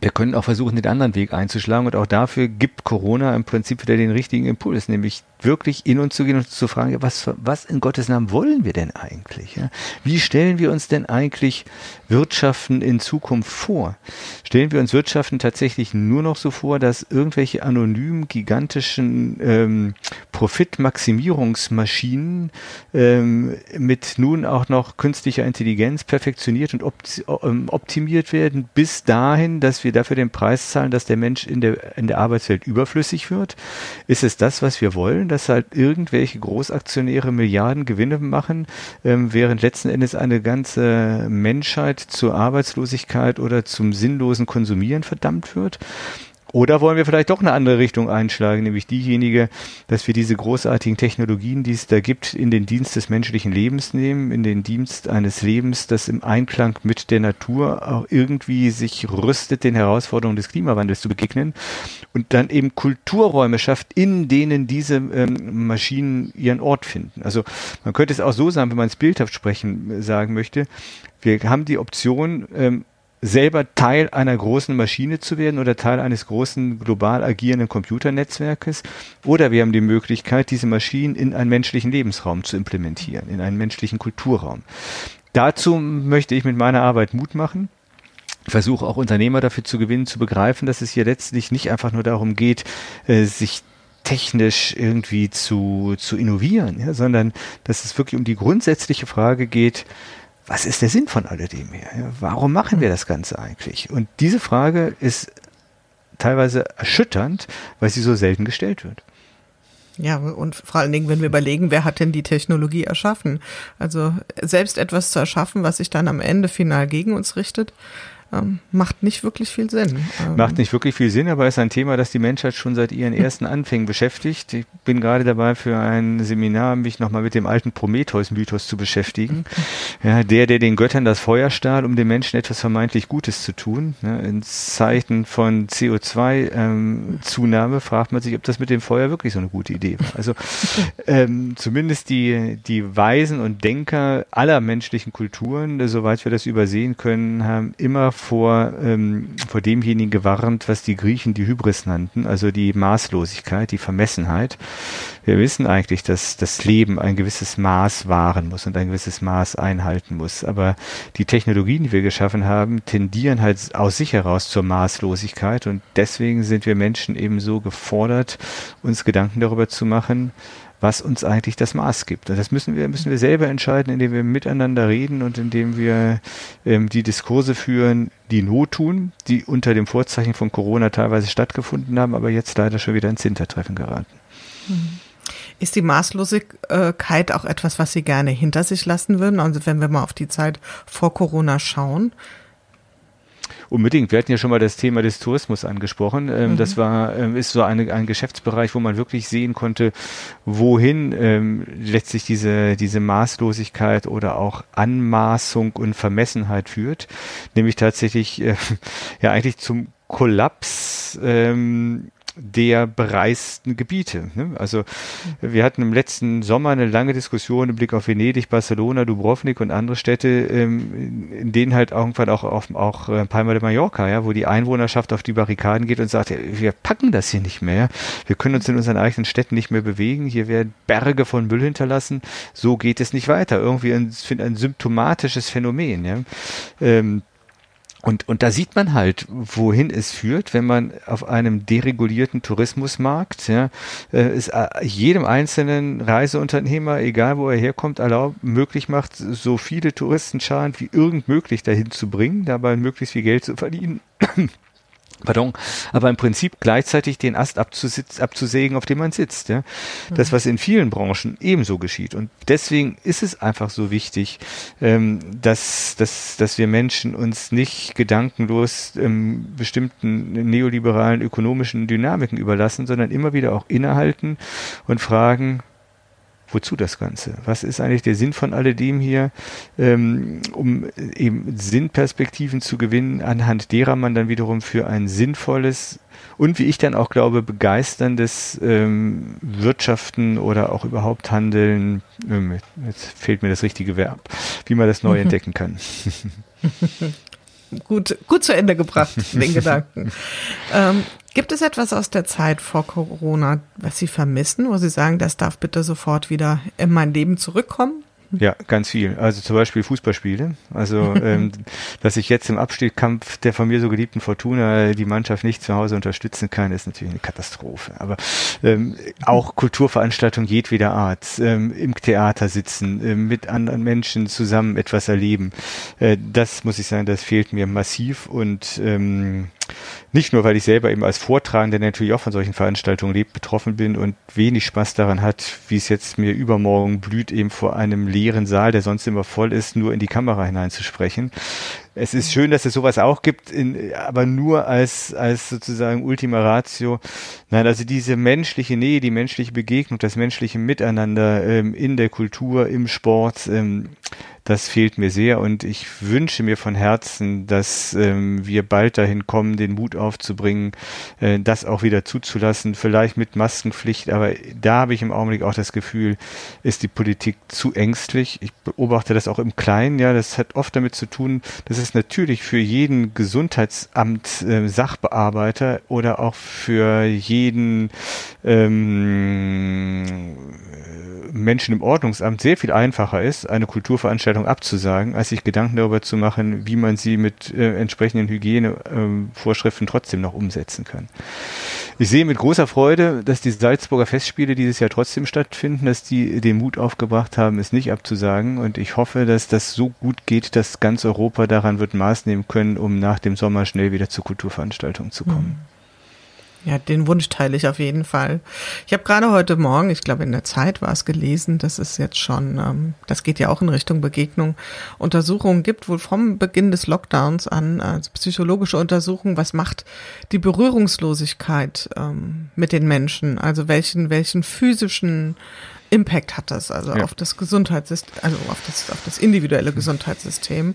S2: wir können auch versuchen, den anderen Weg einzuschlagen und auch dafür gibt Corona im Prinzip wieder den richtigen Impuls, nämlich wirklich in uns zu gehen und zu fragen, was, was in Gottes Namen wollen wir denn eigentlich? Wie stellen wir uns denn eigentlich Wirtschaften in Zukunft vor? Stellen wir uns Wirtschaften tatsächlich nur noch so vor, dass irgendwelche anonymen, gigantischen ähm, Profitmaximierungsmaschinen ähm, mit nun auch noch künstlicher Intelligenz perfektioniert und ähm, optimiert werden, bis dahin, dass wir dafür den Preis zahlen, dass der Mensch in der, in der Arbeitswelt überflüssig wird? Ist es das, was wir wollen, dass halt irgendwelche Großaktionäre Milliarden Gewinne machen, ähm, während letzten Endes eine ganze Menschheit zur Arbeitslosigkeit oder zum sinnlosen Konsumieren verdammt wird? Oder wollen wir vielleicht doch eine andere Richtung einschlagen, nämlich diejenige, dass wir diese großartigen Technologien, die es da gibt, in den Dienst des menschlichen Lebens nehmen, in den Dienst eines Lebens, das im Einklang mit der Natur auch irgendwie sich rüstet, den Herausforderungen des Klimawandels zu begegnen und dann eben Kulturräume schafft, in denen diese ähm, Maschinen ihren Ort finden. Also man könnte es auch so sagen, wenn man es bildhaft sprechen äh, sagen möchte, wir haben die Option, ähm, selber Teil einer großen Maschine zu werden oder Teil eines großen global agierenden Computernetzwerkes. Oder wir haben die Möglichkeit, diese Maschinen in einen menschlichen Lebensraum zu implementieren, in einen menschlichen Kulturraum. Dazu möchte ich mit meiner Arbeit Mut machen. Ich versuche auch Unternehmer dafür zu gewinnen, zu begreifen, dass es hier letztlich nicht einfach nur darum geht, äh, sich technisch irgendwie zu, zu innovieren, ja, sondern dass es wirklich um die grundsätzliche Frage geht, was ist der Sinn von alledem hier? Warum machen wir das Ganze eigentlich? Und diese Frage ist teilweise erschütternd, weil sie so selten gestellt wird.
S1: Ja, und vor allen Dingen, wenn wir überlegen, wer hat denn die Technologie erschaffen? Also selbst etwas zu erschaffen, was sich dann am Ende final gegen uns richtet, ähm, macht nicht wirklich viel Sinn.
S2: Ähm, macht nicht wirklich viel Sinn, aber ist ein Thema, das die Menschheit schon seit ihren ersten Anfängen beschäftigt. Ich bin gerade dabei, für ein Seminar mich nochmal mit dem alten Prometheus-Mythos zu beschäftigen. Ja, der, der den Göttern das Feuer stahl, um den Menschen etwas vermeintlich Gutes zu tun. Ja, in Zeiten von CO2-Zunahme ähm, fragt man sich, ob das mit dem Feuer wirklich so eine gute Idee war. Also ähm, zumindest die, die Weisen und Denker aller menschlichen Kulturen, soweit wir das übersehen können, haben immer vor, ähm, vor demjenigen gewarnt, was die Griechen die Hybris nannten, also die Maßlosigkeit, die Vermessenheit. Wir wissen eigentlich, dass das Leben ein gewisses Maß wahren muss und ein gewisses Maß einhalten muss. Aber die Technologien, die wir geschaffen haben, tendieren halt aus sich heraus zur Maßlosigkeit und deswegen sind wir Menschen eben so gefordert, uns Gedanken darüber zu machen, was uns eigentlich das Maß gibt. Das müssen wir, müssen wir selber entscheiden, indem wir miteinander reden und indem wir ähm, die Diskurse führen, die Not tun, die unter dem Vorzeichen von Corona teilweise stattgefunden haben, aber jetzt leider schon wieder ins Hintertreffen geraten.
S1: Mhm. Ist die Maßlosigkeit auch etwas, was Sie gerne hinter sich lassen würden? Also wenn wir mal auf die Zeit vor Corona schauen,
S2: Unbedingt. Wir hatten ja schon mal das Thema des Tourismus angesprochen. Ähm, mhm. Das war, ähm, ist so eine, ein Geschäftsbereich, wo man wirklich sehen konnte, wohin ähm, letztlich diese, diese Maßlosigkeit oder auch Anmaßung und Vermessenheit führt. Nämlich tatsächlich, äh, ja, eigentlich zum Kollaps ähm, der bereisten Gebiete. Ne? Also wir hatten im letzten Sommer eine lange Diskussion im Blick auf Venedig, Barcelona, Dubrovnik und andere Städte, ähm, in denen halt irgendwann auch, auch, auch äh, Palma de Mallorca, ja, wo die Einwohnerschaft auf die Barrikaden geht und sagt, ja, wir packen das hier nicht mehr. Wir können uns in unseren eigenen Städten nicht mehr bewegen. Hier werden Berge von Müll hinterlassen. So geht es nicht weiter. Irgendwie ein, ein symptomatisches Phänomen. Ja? Ähm, und, und da sieht man halt, wohin es führt, wenn man auf einem deregulierten Tourismusmarkt ja, äh, es äh, jedem einzelnen Reiseunternehmer, egal wo er herkommt, erlaubt, möglich macht, so viele Touristenscharen wie irgend möglich dahin zu bringen, dabei möglichst viel Geld zu verdienen. Pardon, aber im Prinzip gleichzeitig den Ast abzusägen, auf dem man sitzt. Ja? Das, mhm. was in vielen Branchen ebenso geschieht. Und deswegen ist es einfach so wichtig, ähm, dass, dass, dass wir Menschen uns nicht gedankenlos ähm, bestimmten neoliberalen ökonomischen Dynamiken überlassen, sondern immer wieder auch innehalten und fragen, wozu das Ganze? Was ist eigentlich der Sinn von alledem hier, ähm, um eben Sinnperspektiven zu gewinnen, anhand derer man dann wiederum für ein sinnvolles und wie ich dann auch glaube, begeisterndes ähm, Wirtschaften oder auch überhaupt Handeln, ähm, jetzt fehlt mir das richtige Verb, wie man das neu mhm. entdecken kann.
S1: gut, gut zu Ende gebracht, den Gedanken. Ähm, gibt es etwas aus der Zeit vor Corona, was Sie vermissen, wo Sie sagen, das darf bitte sofort wieder in mein Leben zurückkommen?
S2: Ja, ganz viel. Also zum Beispiel Fußballspiele. Also, ähm, dass ich jetzt im Abstiegskampf der von mir so geliebten Fortuna die Mannschaft nicht zu Hause unterstützen kann, ist natürlich eine Katastrophe. Aber ähm, auch Kulturveranstaltungen jedweder Art, ähm, im Theater sitzen, äh, mit anderen Menschen zusammen etwas erleben, äh, das muss ich sagen, das fehlt mir massiv und ähm, nicht nur, weil ich selber eben als Vortragender natürlich auch von solchen Veranstaltungen lebt, betroffen bin und wenig Spaß daran hat, wie es jetzt mir übermorgen blüht, eben vor einem leeren Saal, der sonst immer voll ist, nur in die Kamera hineinzusprechen. Es ist schön, dass es sowas auch gibt, in, aber nur als, als sozusagen Ultima Ratio. Nein, also diese menschliche Nähe, die menschliche Begegnung, das menschliche Miteinander ähm, in der Kultur, im Sport, ähm, das fehlt mir sehr und ich wünsche mir von Herzen, dass ähm, wir bald dahin kommen, den Mut aufzubringen, äh, das auch wieder zuzulassen, vielleicht mit Maskenpflicht, aber da habe ich im Augenblick auch das Gefühl, ist die Politik zu ängstlich. Ich beobachte das auch im Kleinen, ja, das hat oft damit zu tun, dass es natürlich für jeden Gesundheitsamt äh, Sachbearbeiter oder auch für jeden ähm, Menschen im Ordnungsamt sehr viel einfacher ist, eine Kulturveranstaltung abzusagen, als sich Gedanken darüber zu machen, wie man sie mit äh, entsprechenden Hygienevorschriften äh, trotzdem noch umsetzen kann. Ich sehe mit großer Freude, dass die Salzburger Festspiele dieses Jahr trotzdem stattfinden, dass die den Mut aufgebracht haben, es nicht abzusagen. Und ich hoffe, dass das so gut geht, dass ganz Europa daran wird Maßnehmen können, um nach dem Sommer schnell wieder zu Kulturveranstaltungen zu kommen. Mhm.
S1: Ja, den Wunsch teile ich auf jeden Fall. Ich habe gerade heute Morgen, ich glaube in der Zeit war es gelesen, dass es jetzt schon, ähm, das geht ja auch in Richtung Begegnung, Untersuchungen gibt, wohl vom Beginn des Lockdowns an, also psychologische Untersuchungen, was macht die Berührungslosigkeit ähm, mit den Menschen, also welchen, welchen physischen Impact hat das, also ja. auf das Gesundheitssystem, also auf das, auf das individuelle Gesundheitssystem.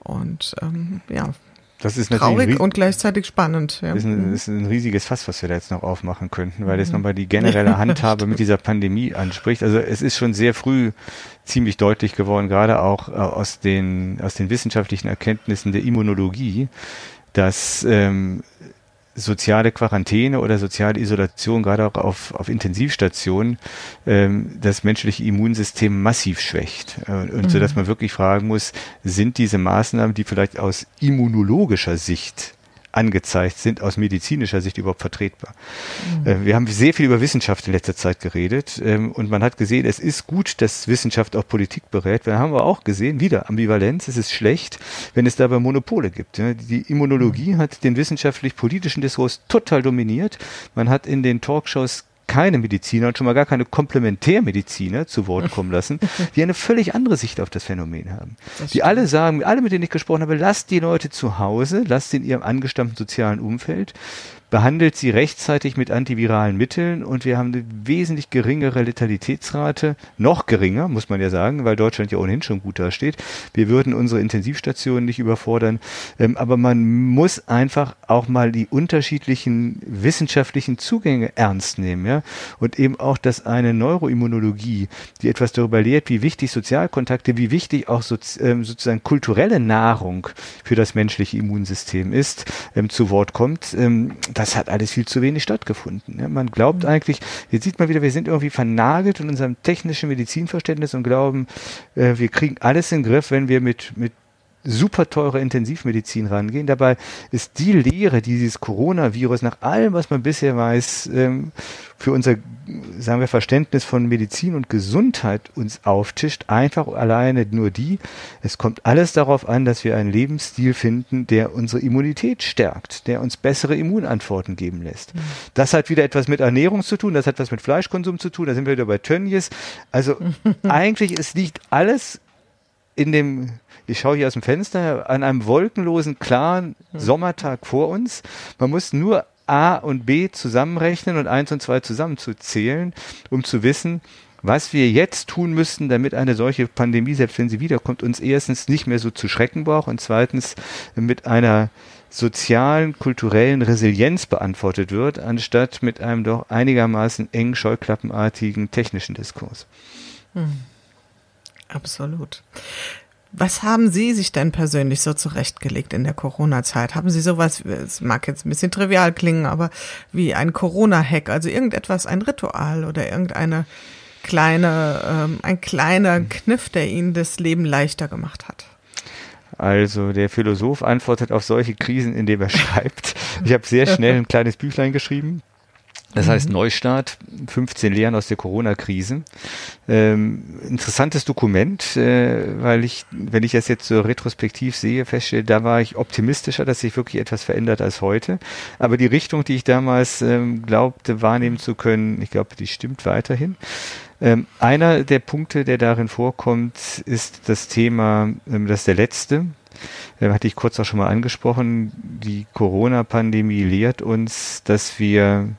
S1: Und ähm, ja,
S2: das ist
S1: traurig und gleichzeitig spannend.
S2: Ja. Ist, ein, mhm. ist ein riesiges Fass, was wir da jetzt noch aufmachen könnten, weil das mhm. nochmal die generelle Handhabe mit dieser Pandemie anspricht. Also es ist schon sehr früh ziemlich deutlich geworden, gerade auch äh, aus den aus den wissenschaftlichen Erkenntnissen der Immunologie, dass ähm, soziale Quarantäne oder soziale Isolation, gerade auch auf, auf Intensivstationen, ähm, das menschliche Immunsystem massiv schwächt. Äh, und mhm. so dass man wirklich fragen muss, sind diese Maßnahmen, die vielleicht aus immunologischer Sicht angezeigt sind, aus medizinischer Sicht überhaupt vertretbar. Mhm. Äh, wir haben sehr viel über Wissenschaft in letzter Zeit geredet ähm, und man hat gesehen, es ist gut, dass Wissenschaft auch Politik berät. Wir haben aber auch gesehen, wieder Ambivalenz, es ist schlecht, wenn es dabei Monopole gibt. Die Immunologie mhm. hat den wissenschaftlich-politischen Diskurs total dominiert. Man hat in den Talkshows keine Mediziner und schon mal gar keine Komplementärmediziner zu Wort kommen lassen, die eine völlig andere Sicht auf das Phänomen haben. Das die alle sagen, alle mit denen ich gesprochen habe, lasst die Leute zu Hause, lasst sie in ihrem angestammten sozialen Umfeld, behandelt sie rechtzeitig mit antiviralen Mitteln und wir haben eine wesentlich geringere Letalitätsrate, noch geringer, muss man ja sagen, weil Deutschland ja ohnehin schon gut dasteht. Wir würden unsere Intensivstationen nicht überfordern, ähm, aber man muss einfach auch mal die unterschiedlichen wissenschaftlichen Zugänge ernst nehmen, ja, und eben auch, dass eine Neuroimmunologie, die etwas darüber lehrt, wie wichtig Sozialkontakte, wie wichtig auch ähm, sozusagen kulturelle Nahrung für das menschliche Immunsystem ist, ähm, zu Wort kommt das hat alles viel zu wenig stattgefunden. Ja, man glaubt mhm. eigentlich, jetzt sieht man wieder, wir sind irgendwie vernagelt in unserem technischen Medizinverständnis und glauben, äh, wir kriegen alles in den Griff, wenn wir mit, mit super teure Intensivmedizin rangehen. Dabei ist die Lehre dieses Coronavirus nach allem, was man bisher weiß, ähm, für unser, sagen wir, Verständnis von Medizin und Gesundheit uns auftischt, einfach alleine nur die. Es kommt alles darauf an, dass wir einen Lebensstil finden, der unsere Immunität stärkt, der uns bessere Immunantworten geben lässt. Mhm. Das hat wieder etwas mit Ernährung zu tun, das hat was mit Fleischkonsum zu tun, da sind wir wieder bei Tönnies. Also eigentlich, es liegt alles in dem ich schaue hier aus dem Fenster an einem wolkenlosen, klaren Sommertag vor uns. Man muss nur A und B zusammenrechnen und eins und zwei zusammenzuzählen, um zu wissen, was wir jetzt tun müssten, damit eine solche Pandemie, selbst wenn sie wiederkommt, uns erstens nicht mehr so zu schrecken braucht und zweitens mit einer sozialen, kulturellen Resilienz beantwortet wird, anstatt mit einem doch einigermaßen eng scheuklappenartigen technischen Diskurs. Hm.
S1: Absolut. Was haben Sie sich denn persönlich so zurechtgelegt in der Corona-Zeit? Haben Sie sowas, es mag jetzt ein bisschen trivial klingen, aber wie ein Corona-Hack, also irgendetwas, ein Ritual oder irgendeine kleine, ähm, ein kleiner Kniff, der Ihnen das Leben leichter gemacht hat?
S2: Also der Philosoph antwortet auf solche Krisen, indem er schreibt. Ich habe sehr schnell ein kleines Büchlein geschrieben. Das mhm. heißt Neustart, 15 Lehren aus der Corona-Krise. Ähm, interessantes Dokument, äh, weil ich, wenn ich das jetzt so retrospektiv sehe, feststelle, da war ich optimistischer, dass sich wirklich etwas verändert als heute. Aber die Richtung, die ich damals ähm, glaubte wahrnehmen zu können, ich glaube, die stimmt weiterhin. Ähm, einer der Punkte, der darin vorkommt, ist das Thema, ähm, das ist der letzte, äh, hatte ich kurz auch schon mal angesprochen, die Corona-Pandemie lehrt uns, dass wir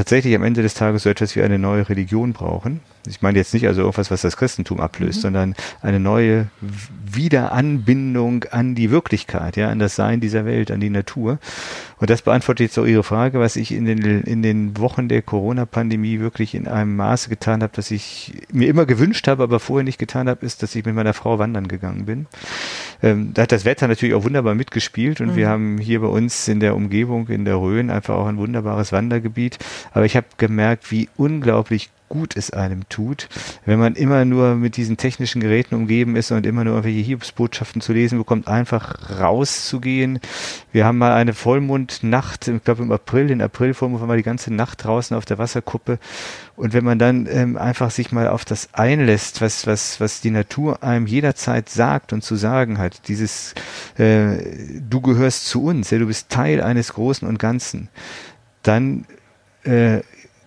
S2: tatsächlich am Ende des Tages so etwas wie eine neue Religion brauchen. Ich meine jetzt nicht also irgendwas, was das Christentum ablöst, mhm. sondern eine neue Wiederanbindung an die Wirklichkeit, ja, an das Sein dieser Welt, an die Natur. Und das beantwortet jetzt auch Ihre Frage, was ich in den, in den Wochen der Corona-Pandemie wirklich in einem Maße getan habe, dass ich mir immer gewünscht habe, aber vorher nicht getan habe, ist, dass ich mit meiner Frau wandern gegangen bin. Ähm, da hat das Wetter natürlich auch wunderbar mitgespielt und mhm. wir haben hier bei uns in der Umgebung, in der Rhön, einfach auch ein wunderbares Wandergebiet. Aber ich habe gemerkt, wie unglaublich gut es einem tut, wenn man immer nur mit diesen technischen Geräten umgeben ist und immer nur irgendwelche Hiobsbotschaften zu lesen bekommt, einfach rauszugehen. Wir haben mal eine Vollmondnacht, ich glaube im April, in April Vollmond waren wir die ganze Nacht draußen auf der Wasserkuppe und wenn man dann ähm, einfach sich mal auf das einlässt, was, was, was die Natur einem jederzeit sagt und zu sagen hat, dieses äh, du gehörst zu uns, ja, du bist Teil eines Großen und Ganzen, dann äh,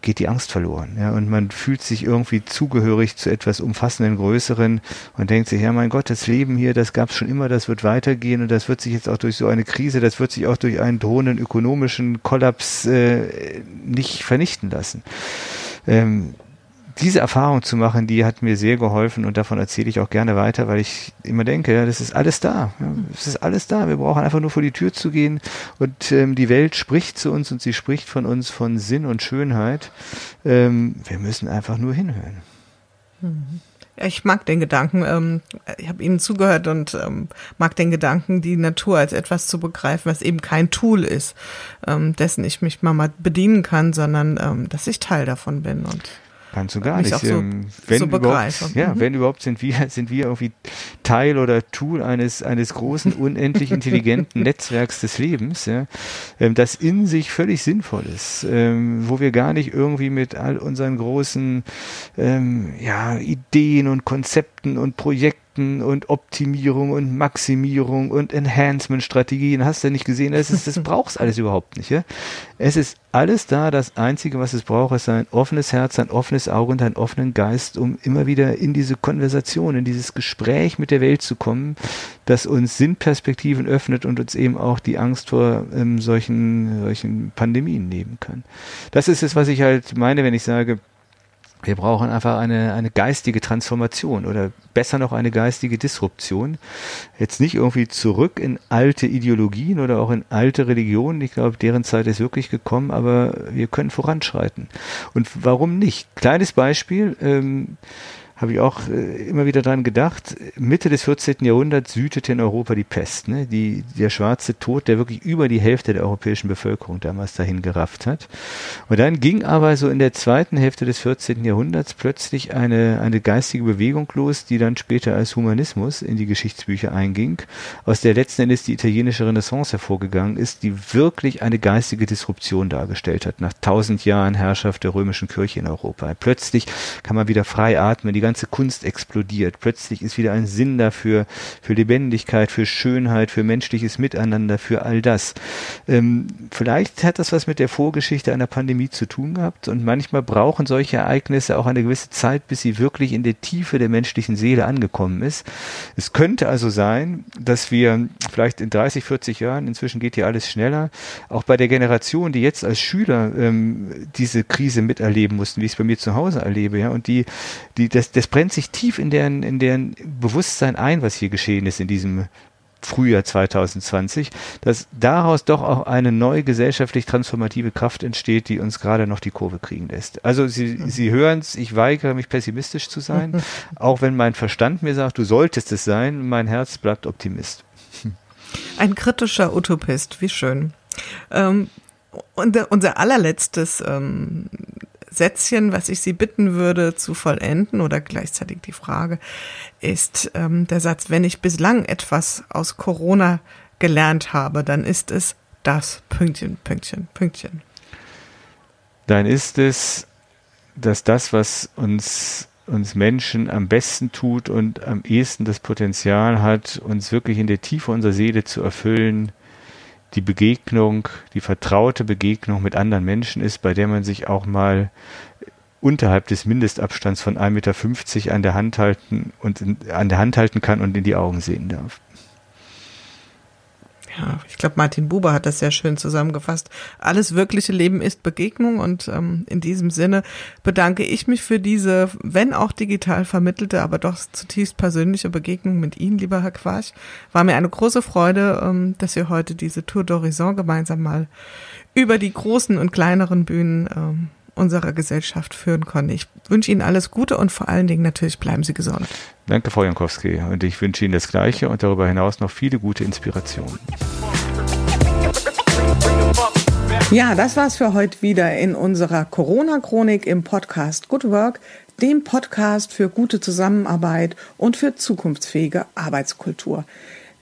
S2: geht die Angst verloren. Ja, und man fühlt sich irgendwie zugehörig zu etwas umfassenden Größeren und denkt sich, ja mein Gott, das Leben hier, das gab es schon immer, das wird weitergehen und das wird sich jetzt auch durch so eine Krise, das wird sich auch durch einen drohenden ökonomischen Kollaps äh, nicht vernichten lassen. Ähm, diese Erfahrung zu machen, die hat mir sehr geholfen und davon erzähle ich auch gerne weiter, weil ich immer denke, ja, das ist alles da. Es ist alles da. Wir brauchen einfach nur vor die Tür zu gehen und ähm, die Welt spricht zu uns und sie spricht von uns von Sinn und Schönheit. Ähm, wir müssen einfach nur hinhören.
S1: Ja, ich mag den Gedanken. Ähm, ich habe Ihnen zugehört und ähm, mag den Gedanken, die Natur als etwas zu begreifen, was eben kein Tool ist, ähm, dessen ich mich mal bedienen kann, sondern ähm, dass ich Teil davon bin und
S2: Kannst du gar nicht. So, ähm, wenn so überhaupt, ja, mhm. wenn überhaupt sind wir, sind wir irgendwie Teil oder Tool eines, eines großen, unendlich intelligenten Netzwerks des Lebens, ja, ähm, das in sich völlig sinnvoll ist, ähm, wo wir gar nicht irgendwie mit all unseren großen ja, Ideen und Konzepten und Projekten Projekten und Optimierung und Maximierung und Enhancement-Strategien. Hast du nicht gesehen? Das, ist, das brauchst alles überhaupt nicht. Ja? Es ist alles da. Das Einzige, was es braucht, ist ein offenes Herz, ein offenes Auge und einen offenen Geist, um immer wieder in diese Konversation, in dieses Gespräch mit der Welt zu kommen, das uns Sinnperspektiven öffnet und uns eben auch die Angst vor ähm, solchen, solchen Pandemien nehmen kann. Das ist es, was ich halt meine, wenn ich sage, wir brauchen einfach eine, eine geistige Transformation oder besser noch eine geistige Disruption. Jetzt nicht irgendwie zurück in alte Ideologien oder auch in alte Religionen. Ich glaube, deren Zeit ist wirklich gekommen, aber wir können voranschreiten. Und warum nicht? Kleines Beispiel. Ähm, habe ich auch äh, immer wieder dran gedacht. Mitte des 14. Jahrhunderts sütete in Europa die Pest, ne? die, der schwarze Tod, der wirklich über die Hälfte der europäischen Bevölkerung damals dahin gerafft hat. Und dann ging aber so in der zweiten Hälfte des 14. Jahrhunderts plötzlich eine, eine geistige Bewegung los, die dann später als Humanismus in die Geschichtsbücher einging, aus der letzten Endes die italienische Renaissance hervorgegangen ist, die wirklich eine geistige Disruption dargestellt hat, nach tausend Jahren Herrschaft der römischen Kirche in Europa. Plötzlich kann man wieder frei atmen, die ganze Kunst explodiert. Plötzlich ist wieder ein Sinn dafür, für Lebendigkeit, für Schönheit, für menschliches Miteinander, für all das. Ähm, vielleicht hat das was mit der Vorgeschichte einer Pandemie zu tun gehabt und manchmal brauchen solche Ereignisse auch eine gewisse Zeit, bis sie wirklich in der Tiefe der menschlichen Seele angekommen ist. Es könnte also sein, dass wir vielleicht in 30, 40 Jahren, inzwischen geht hier alles schneller, auch bei der Generation, die jetzt als Schüler ähm, diese Krise miterleben mussten, wie ich es bei mir zu Hause erlebe, ja, und die, die das, das brennt sich tief in deren, in deren Bewusstsein ein, was hier geschehen ist in diesem Frühjahr 2020, dass daraus doch auch eine neue gesellschaftlich transformative Kraft entsteht, die uns gerade noch die Kurve kriegen lässt. Also Sie, mhm. Sie hören es, ich weigere mich pessimistisch zu sein, auch wenn mein Verstand mir sagt, du solltest es sein, mein Herz bleibt Optimist.
S1: Ein kritischer Utopist, wie schön. Ähm, und unser allerletztes ähm, Sätzchen, was ich Sie bitten würde zu vollenden oder gleichzeitig die Frage, ist ähm, der Satz, wenn ich bislang etwas aus Corona gelernt habe, dann ist es das Pünktchen, Pünktchen, Pünktchen.
S2: Dann ist es, dass das, was uns, uns Menschen am besten tut und am ehesten das Potenzial hat, uns wirklich in der Tiefe unserer Seele zu erfüllen, die Begegnung, die vertraute Begegnung mit anderen Menschen ist, bei der man sich auch mal unterhalb des Mindestabstands von 1,50 Meter an der Hand halten und in, an der Hand halten kann und in die Augen sehen darf.
S1: Ja, ich glaube, Martin Buber hat das sehr schön zusammengefasst. Alles wirkliche Leben ist Begegnung und ähm, in diesem Sinne bedanke ich mich für diese, wenn auch digital vermittelte, aber doch zutiefst persönliche Begegnung mit Ihnen, lieber Herr Quarch. War mir eine große Freude, ähm, dass wir heute diese Tour d'Horizon gemeinsam mal über die großen und kleineren Bühnen ähm, unserer Gesellschaft führen konnten. Ich wünsche Ihnen alles Gute und vor allen Dingen natürlich bleiben Sie gesund.
S2: Danke, Frau Jankowski. Und ich wünsche Ihnen das Gleiche und darüber hinaus noch viele gute Inspirationen.
S1: Ja, das war's für heute wieder in unserer Corona-Chronik im Podcast Good Work, dem Podcast für gute Zusammenarbeit und für zukunftsfähige Arbeitskultur.